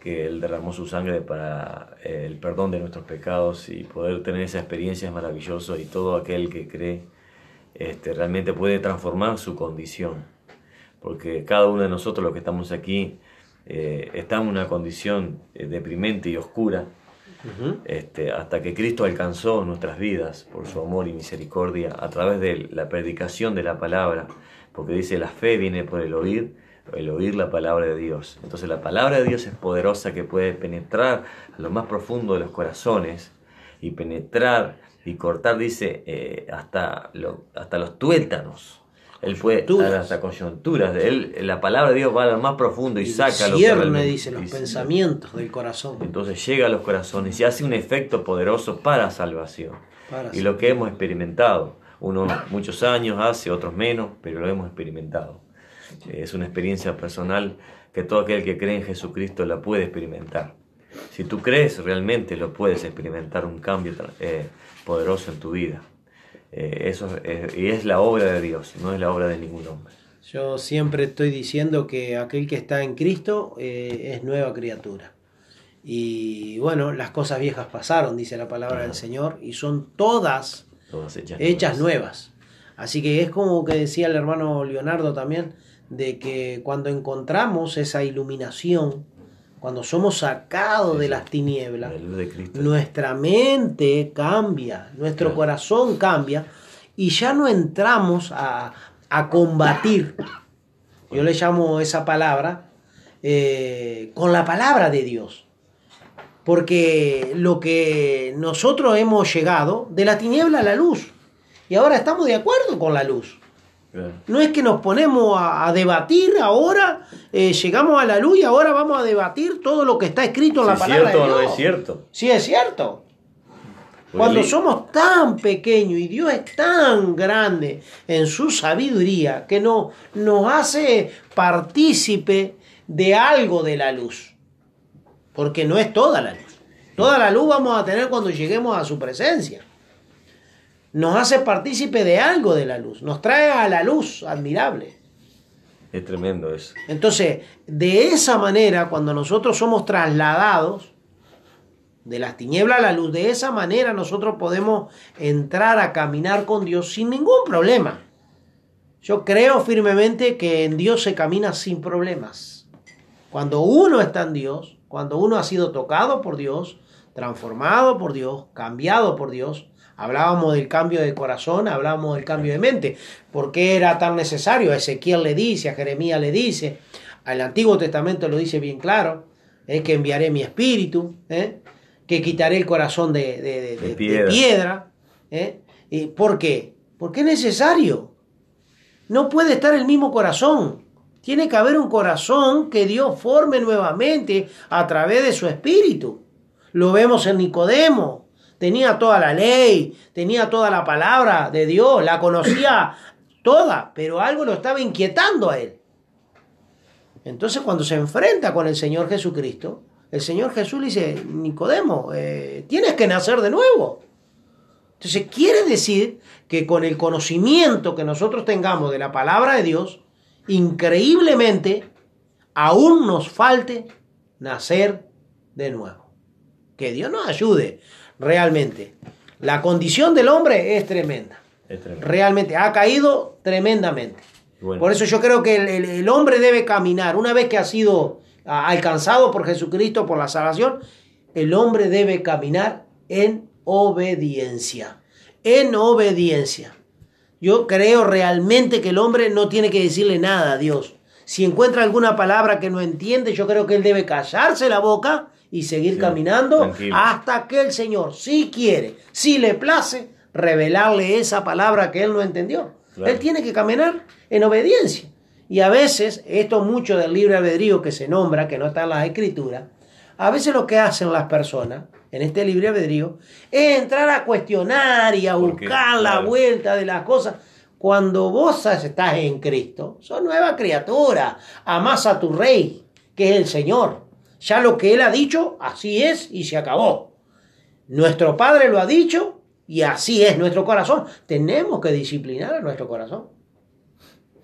que Él derramó su sangre para eh, el perdón de nuestros pecados y poder tener esa experiencia es maravilloso y todo aquel que cree este, realmente puede transformar su condición. Porque cada uno de nosotros, los que estamos aquí, eh, en una condición eh, deprimente y oscura, este, hasta que Cristo alcanzó nuestras vidas por su amor y misericordia a través de la predicación de la palabra, porque dice la fe viene por el oír, el oír la palabra de Dios. Entonces la palabra de Dios es poderosa que puede penetrar a lo más profundo de los corazones y penetrar y cortar, dice, eh, hasta, hasta los tuétanos Él puede dar hasta coyunturas. Él, la palabra de Dios va a lo más profundo y, saca lo que dice, los pensamientos del corazón. Entonces llega a los corazones y hace un efecto poderoso para salvación. Para y lo que hemos experimentado, unos muchos años hace, otros menos, pero lo hemos experimentado. Eh, Es una experiencia personal que todo aquel que cree en Jesucristo la puede experimentar. Si tú crees realmente lo puedes experimentar un cambio eh, poderoso en tu vida. Eh, eso es, y es la obra de Dios, no es la obra de ningún hombre. Yo siempre estoy diciendo que aquel que está en Cristo eh, es nueva criatura. Y bueno, las cosas viejas pasaron, dice la palabra del Señor, y son todas, Todas hechas, hechas nuevas. nuevas. Así que es como que decía el hermano Leonardo también, de que cuando encontramos esa iluminación, cuando somos sacados de las tinieblas, La de nuestra mente cambia, nuestro corazón cambia y ya no entramos a, a combatir. Yo le llamo esa palabra eh, con la palabra de Dios. Porque lo que nosotros hemos llegado de la tiniebla a la luz. Y ahora estamos de acuerdo con la luz. No es que nos ponemos a, a debatir ahora, eh, llegamos a la luz y ahora vamos a debatir todo lo que está escrito en la Si es palabra cierto o de no Dios. es cierto. Sí, es cierto. Cuando somos tan pequeños y Dios es tan grande en su sabiduría que no, nos hace partícipe de algo de la luz. Porque no es toda la luz. Toda la luz vamos a tener cuando lleguemos a su presencia. Nos hace partícipe de algo de la luz. Nos trae a la luz admirable. Es tremendo eso. Entonces, de esa manera, cuando nosotros somos trasladados de las tinieblas a la luz, de esa manera nosotros podemos entrar a caminar con Dios sin ningún problema. Yo creo firmemente que en Dios se camina sin problemas. Cuando uno está en Dios, cuando uno ha sido tocado por Dios, transformado por Dios, cambiado por Dios, hablábamos del cambio de corazón, hablábamos del cambio de mente. ¿Por qué era tan necesario? A Ezequiel le dice, a Jeremías le dice, al Antiguo Testamento lo dice bien claro, es que enviaré mi espíritu, ¿eh? que quitaré el corazón de, de- de- de- de piedra. piedra. ¿eh? ¿Y ¿Por qué? Porque es necesario. No puede estar el mismo corazón. Tiene que haber un corazón que Dios forme nuevamente a través de su espíritu. Lo vemos en Nicodemo. Tenía toda la ley, tenía toda la palabra de Dios, la conocía toda, pero algo lo estaba inquietando a él. Entonces cuando se enfrenta con el Señor Jesucristo, el Señor Jesús le dice, Nicodemo, eh, tienes que nacer de nuevo. Entonces quiere decir que con el conocimiento que nosotros tengamos de la palabra de Dios, increíblemente aún nos falte nacer de nuevo. Que Dios nos ayude realmente. La condición del hombre es tremenda. Es. Realmente ha caído tremendamente. Bueno. Por eso yo creo que el, el- el hombre debe caminar, una vez que ha sido alcanzado por Jesucristo, por la salvación, el hombre debe caminar en obediencia. En obediencia. Yo creo realmente que el hombre no tiene que decirle nada a Dios. Si encuentra alguna palabra que no entiende, yo creo que él debe callarse la boca y seguir Sí, caminando tranquilo. hasta que el Señor, si quiere, si le place, revelarle esa palabra que él no entendió. Claro. Él tiene que caminar en obediencia. Y a veces, esto mucho del libre albedrío que se nombra, que no está en las escrituras, a veces lo que hacen las personas en este libre albedrío es entrar a cuestionar y a buscar la vuelta de las cosas. Cuando vos estás en Cristo, sos nueva criatura, amás a tu rey, que es el Señor. Ya lo que Él ha dicho, así es y se acabó. Nuestro Padre lo ha dicho y así es nuestro corazón. Tenemos que disciplinar a nuestro corazón.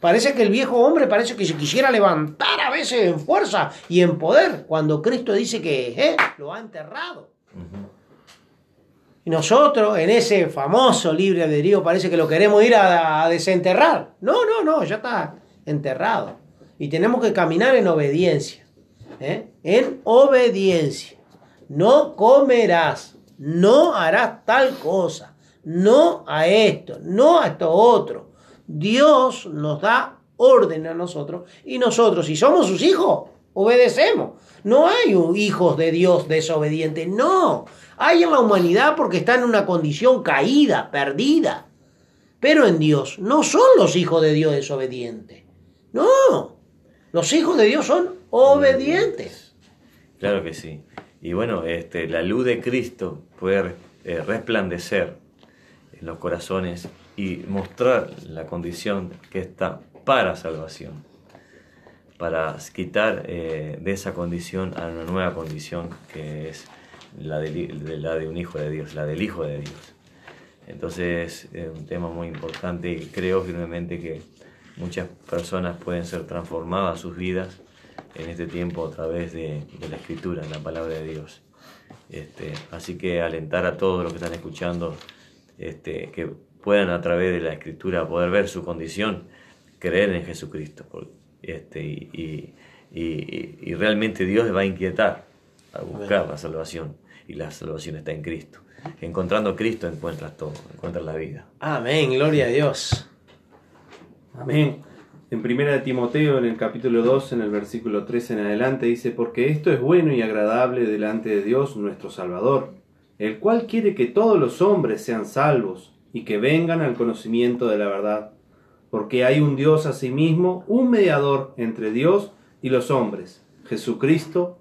Parece que el viejo hombre parece que se quisiera levantar a veces en fuerza y en poder, cuando Cristo dice que eh, lo ha enterrado. Y nosotros en ese famoso libre albedrío parece que lo queremos ir a, a desenterrar. No, no, no, ya está enterrado. Y tenemos que caminar en obediencia. ¿eh? En obediencia. No comerás, no harás tal cosa, no a esto, no a esto otro. Dios nos da orden a nosotros y nosotros, si somos sus hijos, obedecemos. No hay hijos de Dios desobedientes, no. Hay en la humanidad porque está en una condición caída, perdida. Pero en Dios no son los hijos de Dios desobedientes. No, los hijos de Dios son obedientes. Claro que sí. Y bueno, este, la luz de Cristo puede eh, resplandecer en los corazones y mostrar la condición que está para salvación, para quitar eh, de esa condición a una nueva condición que es la de, la de un hijo de Dios, la del Hijo de Dios. Entonces es un tema muy importante y creo firmemente que muchas personas pueden ser transformadas sus vidas en este tiempo a través de, la escritura, la palabra de Dios. Este, así que alentar a todos los que están escuchando este, que puedan a través de la escritura poder ver su condición, creer en Jesucristo. Este, y, realmente Dios va a inquietar a buscar la salvación. Y la salvación está en Cristo. Encontrando Cristo encuentras todo, encuentras la vida. Amén, gloria a Dios. Amén. En primera de Timoteo, en el capítulo 2, en el versículo 3 en adelante, dice, porque esto es bueno y agradable delante de Dios nuestro Salvador, el cual quiere que todos los hombres sean salvos y que vengan al conocimiento de la verdad, porque hay un Dios asimismo, un mediador entre Dios y los hombres, Jesucristo,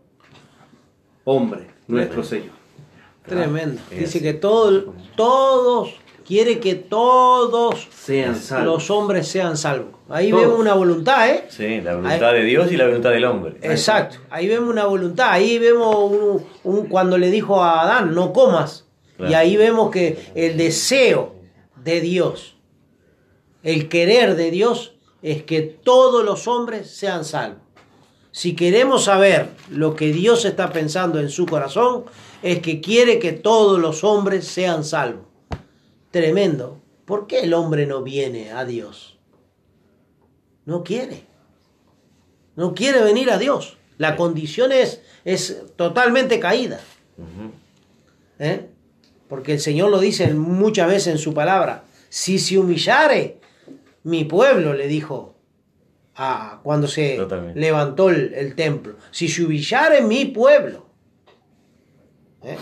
hombre, nuestro Señor. Tremendo. Dice que todo- todos, quiere que todos Sean salvos. los hombres sean salvos. Ahí Todos. vemos una voluntad, ¿eh? Sí, la voluntad de Dios y la voluntad del hombre. Exacto, ahí vemos una voluntad, ahí vemos un, un- cuando le dijo a Adán, no comas. Claro. Y ahí vemos que el deseo de Dios, el querer de Dios es que todos los hombres sean salvos. Si queremos saber lo que Dios está pensando en su corazón, es que quiere que todos los hombres sean salvos. Tremendo. ¿Por qué el hombre no viene a Dios? No quiere. No quiere venir a Dios. La condición es, es totalmente caída. ¿eh? Porque el Señor lo dice muchas veces en su palabra. Si se humillare mi pueblo, le dijo a, cuando se levantó el, el templo. Si se humillare mi pueblo. ¿eh?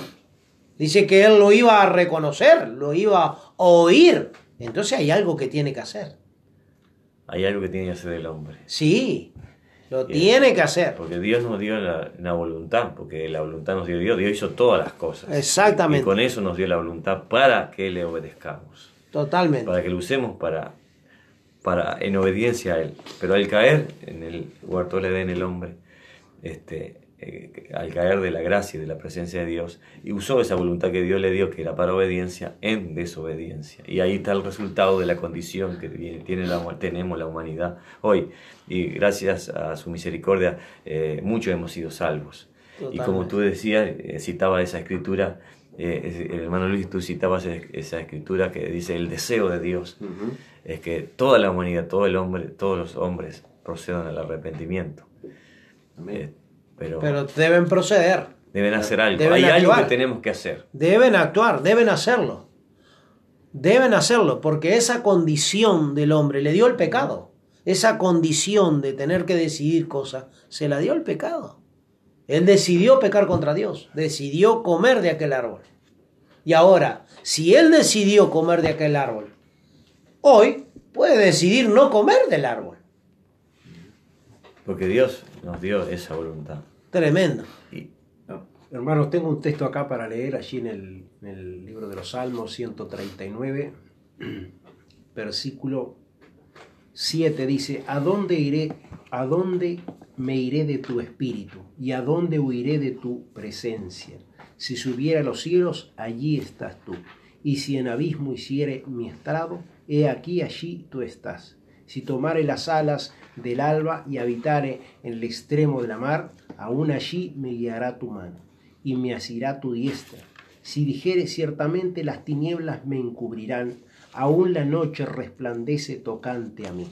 Dice que él lo iba a reconocer, lo iba a oír. Entonces hay algo que tiene que hacer. Hay algo que tiene que hacer el hombre. Sí, lo tiene que hacer. Porque Dios nos dio la, la voluntad, porque la voluntad nos dio Dios. Dios hizo todas las cosas. Exactamente. Y con eso nos dio la voluntad para que le obedezcamos. Totalmente. Para que lo usemos para, para, en obediencia a Él. Pero al caer en el huerto del Edén el hombre, este, eh, al caer de la gracia y de la presencia de Dios, y usó esa voluntad que Dios le dio, que era para obediencia, en desobediencia. Y ahí está el resultado de la condición que tiene, la, tenemos la humanidad hoy. Y gracias a su misericordia, eh, muchos hemos sido salvos. Y como tú decías, eh, citaba esa escritura, eh, es- el hermano Luis, tú citabas es- esa escritura que dice el deseo de Dios es que toda la humanidad, todo el hombre, todos los hombres procedan al arrepentimiento. Amén. Pero, Pero deben proceder. deben hacer algo. deben Hay algo que tenemos que hacer. Deben actuar, deben hacerlo. Deben hacerlo, porque esa condición del hombre le dio el pecado. Esa condición de tener que decidir cosas, se la dio el pecado. Él decidió pecar contra Dios, decidió comer de aquel árbol. Y ahora, si él decidió comer de aquel árbol, hoy puede decidir no comer del árbol. Porque Dios nos dio esa voluntad. Tremendo. Hermanos, tengo un texto acá para leer allí en el, en el libro de los Salmos 139, versículo 7 dice, ¿a dónde iré? ¿A dónde me iré de tu espíritu? ¿Y a dónde huiré de tu presencia? Si subiera a los cielos, allí estás tú. Y si en abismo hiciere mi estrado, he aquí allí tú estás. Si tomare las alas del alba y habitare en el extremo de la mar, aún allí me guiará tu mano y me asirá tu diestra. Si dijere ciertamente las tinieblas me encubrirán, aún la noche resplandece tocante a mí,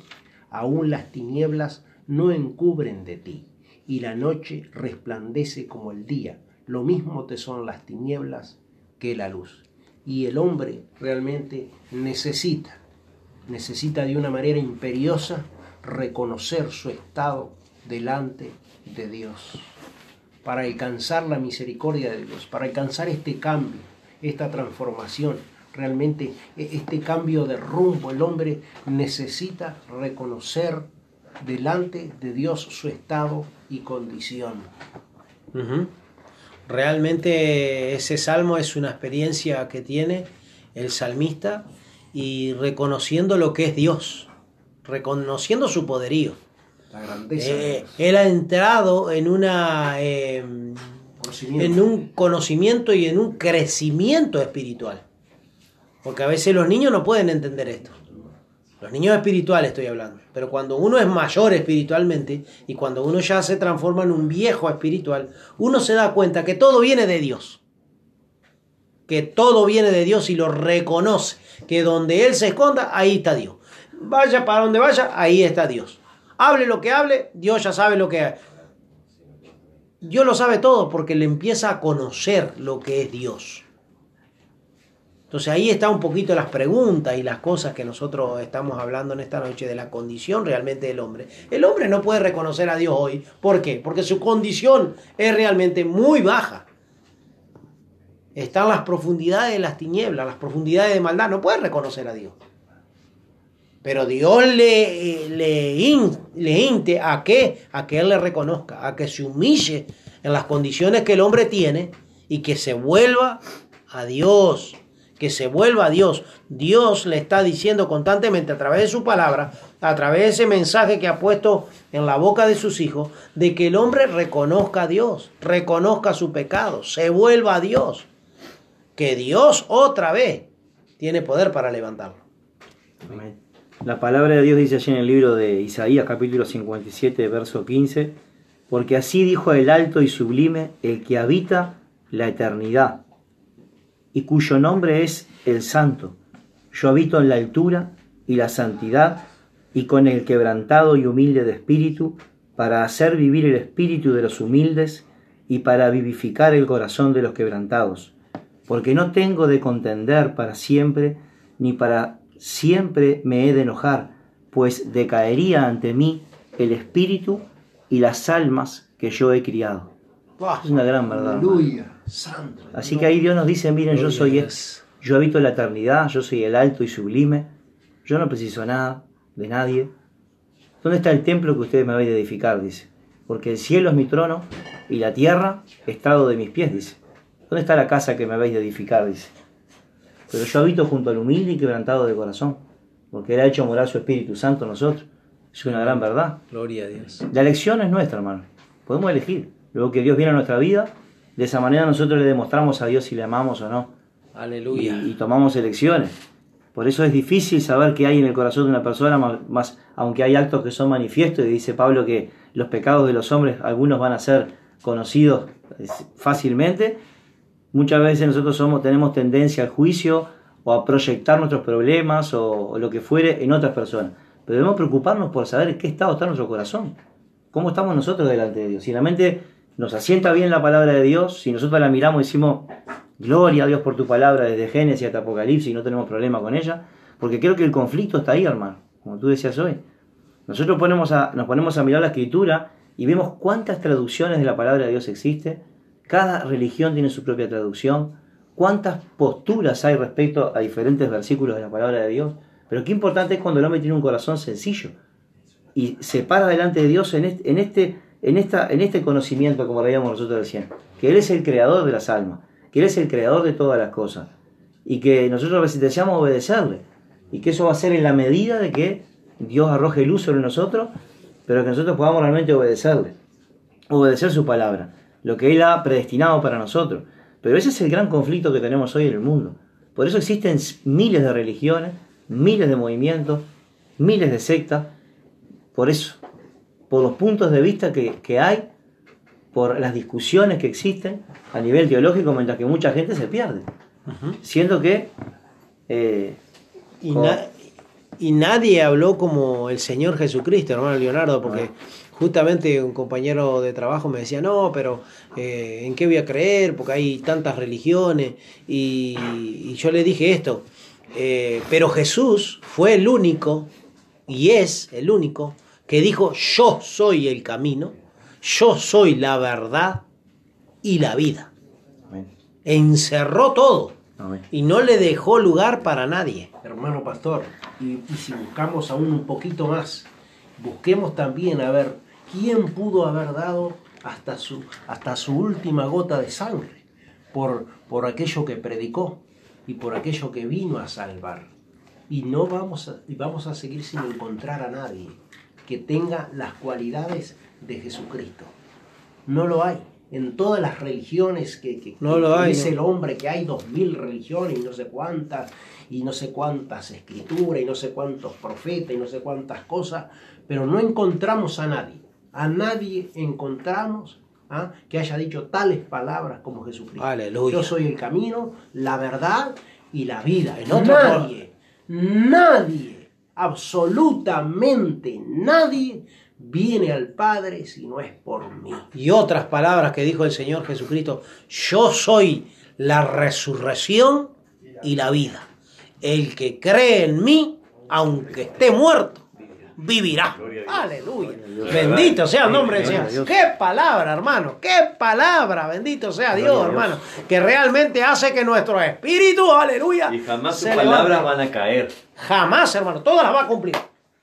aún las tinieblas no encubren de ti, y la noche resplandece como el día, lo mismo te son las tinieblas que la luz. Y el hombre realmente necesita, necesita de una manera imperiosa reconocer su estado delante de Dios para alcanzar la misericordia de Dios, para alcanzar este cambio, esta transformación, realmente e- este cambio de rumbo. El hombre necesita reconocer delante de Dios su estado y condición. Realmente ese salmo es una experiencia que tiene el salmista y reconociendo lo que es Dios, reconociendo su poderío. La grandeza de Eh, él ha entrado en una eh, en un conocimiento y en un crecimiento espiritual. Porque a veces los niños no pueden entender esto. Los niños espirituales estoy hablando. Pero cuando uno es mayor espiritualmente y cuando uno ya se transforma en un viejo espiritual, uno se da cuenta que todo viene de Dios. Que todo viene de Dios y lo reconoce. Que donde Él se esconda, ahí está Dios. Vaya para donde vaya, ahí está Dios. Hable lo que hable, Dios ya sabe lo que... Dios lo sabe todo porque le empieza a conocer lo que es Dios. Entonces ahí está un poquito las preguntas y las cosas que nosotros estamos hablando en esta noche de la condición realmente del hombre. El hombre no puede reconocer a Dios hoy. ¿Por qué? Porque su condición es realmente muy baja. Está en las profundidades de las tinieblas, las profundidades de maldad. No puede reconocer a Dios. Pero Dios le, le, in- le inte a que, a que Él le reconozca, a que se humille en las condiciones que el hombre tiene y que se vuelva a Dios, que se vuelva a Dios. Dios le está diciendo constantemente a través de su palabra, a través de ese mensaje que ha puesto en la boca de sus hijos, de que el hombre reconozca a Dios, reconozca su pecado, se vuelva a Dios, que Dios otra vez tiene poder para levantarlo. Amén. La palabra de Dios dice allí en el libro de Isaías capítulo 57, verso 15, porque así dijo el alto y sublime, el que habita la eternidad, y cuyo nombre es el santo. Yo habito en la altura y la santidad, y con el quebrantado y humilde de espíritu, para hacer vivir el espíritu de los humildes, y para vivificar el corazón de los quebrantados. Porque no tengo de contender para siempre, ni para siempre me he de enojar, pues decaería ante mí el espíritu y las almas que yo he criado. Es una gran verdad. Aleluya. Santo. Así que ahí Dios nos dice, miren, yo soy, a Dios. yo habito la eternidad, yo soy el alto y sublime, yo no preciso nada de nadie. ¿Dónde está el templo que ustedes me habéis de edificar? Dice. Porque el cielo es mi trono y la tierra estrado de mis pies, dice. ¿Dónde está la casa que me habéis de edificar? Dice. Pero yo habito junto al humilde y quebrantado de corazón, porque Él ha hecho morar su Espíritu Santo en nosotros. Es una gran verdad. Gloria a Dios. La elección es nuestra, hermano. Podemos elegir. Luego que Dios viene a nuestra vida, de esa manera nosotros le demostramos a Dios si le amamos o no. Y, Aleluya. y tomamos elecciones. Por eso es difícil saber qué hay en el corazón de una persona, más, más- aunque hay actos que son manifiestos, y dice Pablo que los pecados de los hombres, algunos van a ser conocidos eh, fácilmente. Muchas veces nosotros somos, tenemos tendencia al juicio o a proyectar nuestros problemas o, lo que fuere en otras personas. Pero debemos preocuparnos por saber en qué estado está nuestro corazón. ¿Cómo estamos nosotros delante de Dios? Si la mente nos asienta bien la palabra de Dios, si nosotros la miramos y decimos, gloria a Dios por tu palabra desde Génesis hasta Apocalipsis y no tenemos problema con ella, porque creo que el conflicto está ahí, hermano, como tú decías hoy. Nosotros ponemos a- nos ponemos a mirar la escritura y vemos cuántas traducciones de la palabra de Dios existe, cada religión tiene su propia traducción, cuántas posturas hay respecto a diferentes versículos de la palabra de Dios, pero qué importante es cuando el hombre tiene un corazón sencillo y se para delante de Dios en este, en este, en esta, en este conocimiento, como veíamos nosotros recién, que Él es el creador de las almas, que Él es el creador de todas las cosas, y que nosotros deseamos obedecerle, y que eso va a ser en la medida de que Dios arroje luz sobre nosotros, pero que nosotros podamos realmente obedecerle, obedecer su palabra, lo que Él ha predestinado para nosotros. Pero ese es el gran conflicto que tenemos hoy en el mundo. Por eso existen miles de religiones, miles de movimientos, miles de sectas, por eso, por los puntos de vista que, que hay, por las discusiones que existen a nivel teológico, mientras que mucha gente se pierde. Siendo que eh, Y, con- na- y nadie habló como el Señor Jesucristo, hermano Leonardo, porque justamente un compañero de trabajo me decía, no, pero eh, ¿en qué voy a creer? Porque hay tantas religiones. Y, y yo le dije esto, eh, pero Jesús fue el único, y es el único, que dijo, yo soy el camino, yo soy la verdad y la vida. Amén. Encerró todo. Amén. y no le dejó lugar para nadie. hermano pastor, y, y si buscamos aún un poquito más, busquemos también a ver quién pudo haber dado hasta su, hasta su última gota de sangre por, por aquello que predicó y por aquello que vino a salvar. Y no vamos a, y vamos a seguir sin encontrar a nadie que tenga las cualidades de Jesucristo. No lo hay. En todas las religiones que, que- No que lo hay, no. el hombre que hay dos mil religiones y no sé cuántas, y no sé cuántas escrituras, y no sé cuántos profetas, y no sé cuántas cosas, pero no encontramos a nadie. A nadie encontramos ¿ah? que haya dicho tales palabras como Jesucristo. Aleluya. Yo soy el camino, la verdad y la vida. En otro nadie, nadie, absolutamente nadie viene al Padre si no es por mí. Y otras palabras que dijo el Señor Jesucristo, yo soy la resurrección y la vida. El que cree en mí, aunque esté muerto, vivirá. Aleluya. Bendito sea el nombre del Señor. Qué palabra, hermano. Qué palabra. Bendito sea Dios, hermano. Que realmente hace que nuestro espíritu, aleluya, Y jamás sus palabras van a caer. Jamás, hermano. Todas las va a cumplir.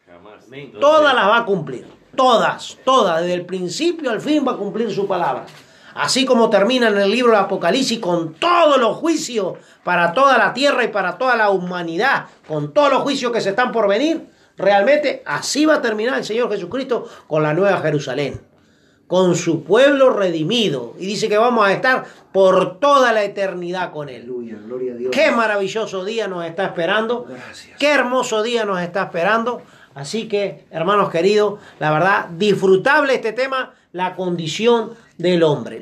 Jamás. Todas las va a cumplir. Todas, todas. Desde el principio al fin va a cumplir su palabra. Así como termina en el libro de Apocalipsis con todos los juicios para toda la tierra y para toda la humanidad, con todos los juicios que se están por venir, realmente así va a terminar el Señor Jesucristo con la nueva Jerusalén, con su pueblo redimido. Y dice que vamos a estar por toda la eternidad con Él. Aleluya, gloria a Dios. Qué maravilloso día nos está esperando. Gracias. Qué hermoso día nos está esperando. Así que, hermanos queridos, la verdad, disfrutable este tema, la condición del hombre.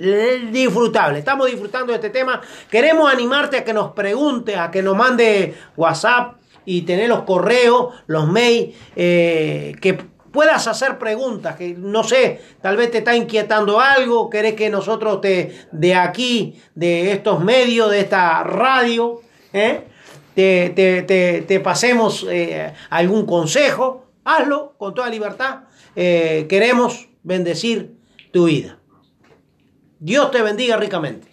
Disfrutable. Estamos disfrutando de este tema. Queremos animarte a que nos pregunte, a que nos mande WhatsApp y tener los correos, los mails, eh, que puedas hacer preguntas, que no sé, tal vez te está inquietando algo, querés que nosotros te, de aquí, de estos medios, de esta radio, ¿eh? te, te- te- pasemos eh, algún consejo, hazlo con toda libertad. Queremos bendecir tu vida. Dios te bendiga ricamente.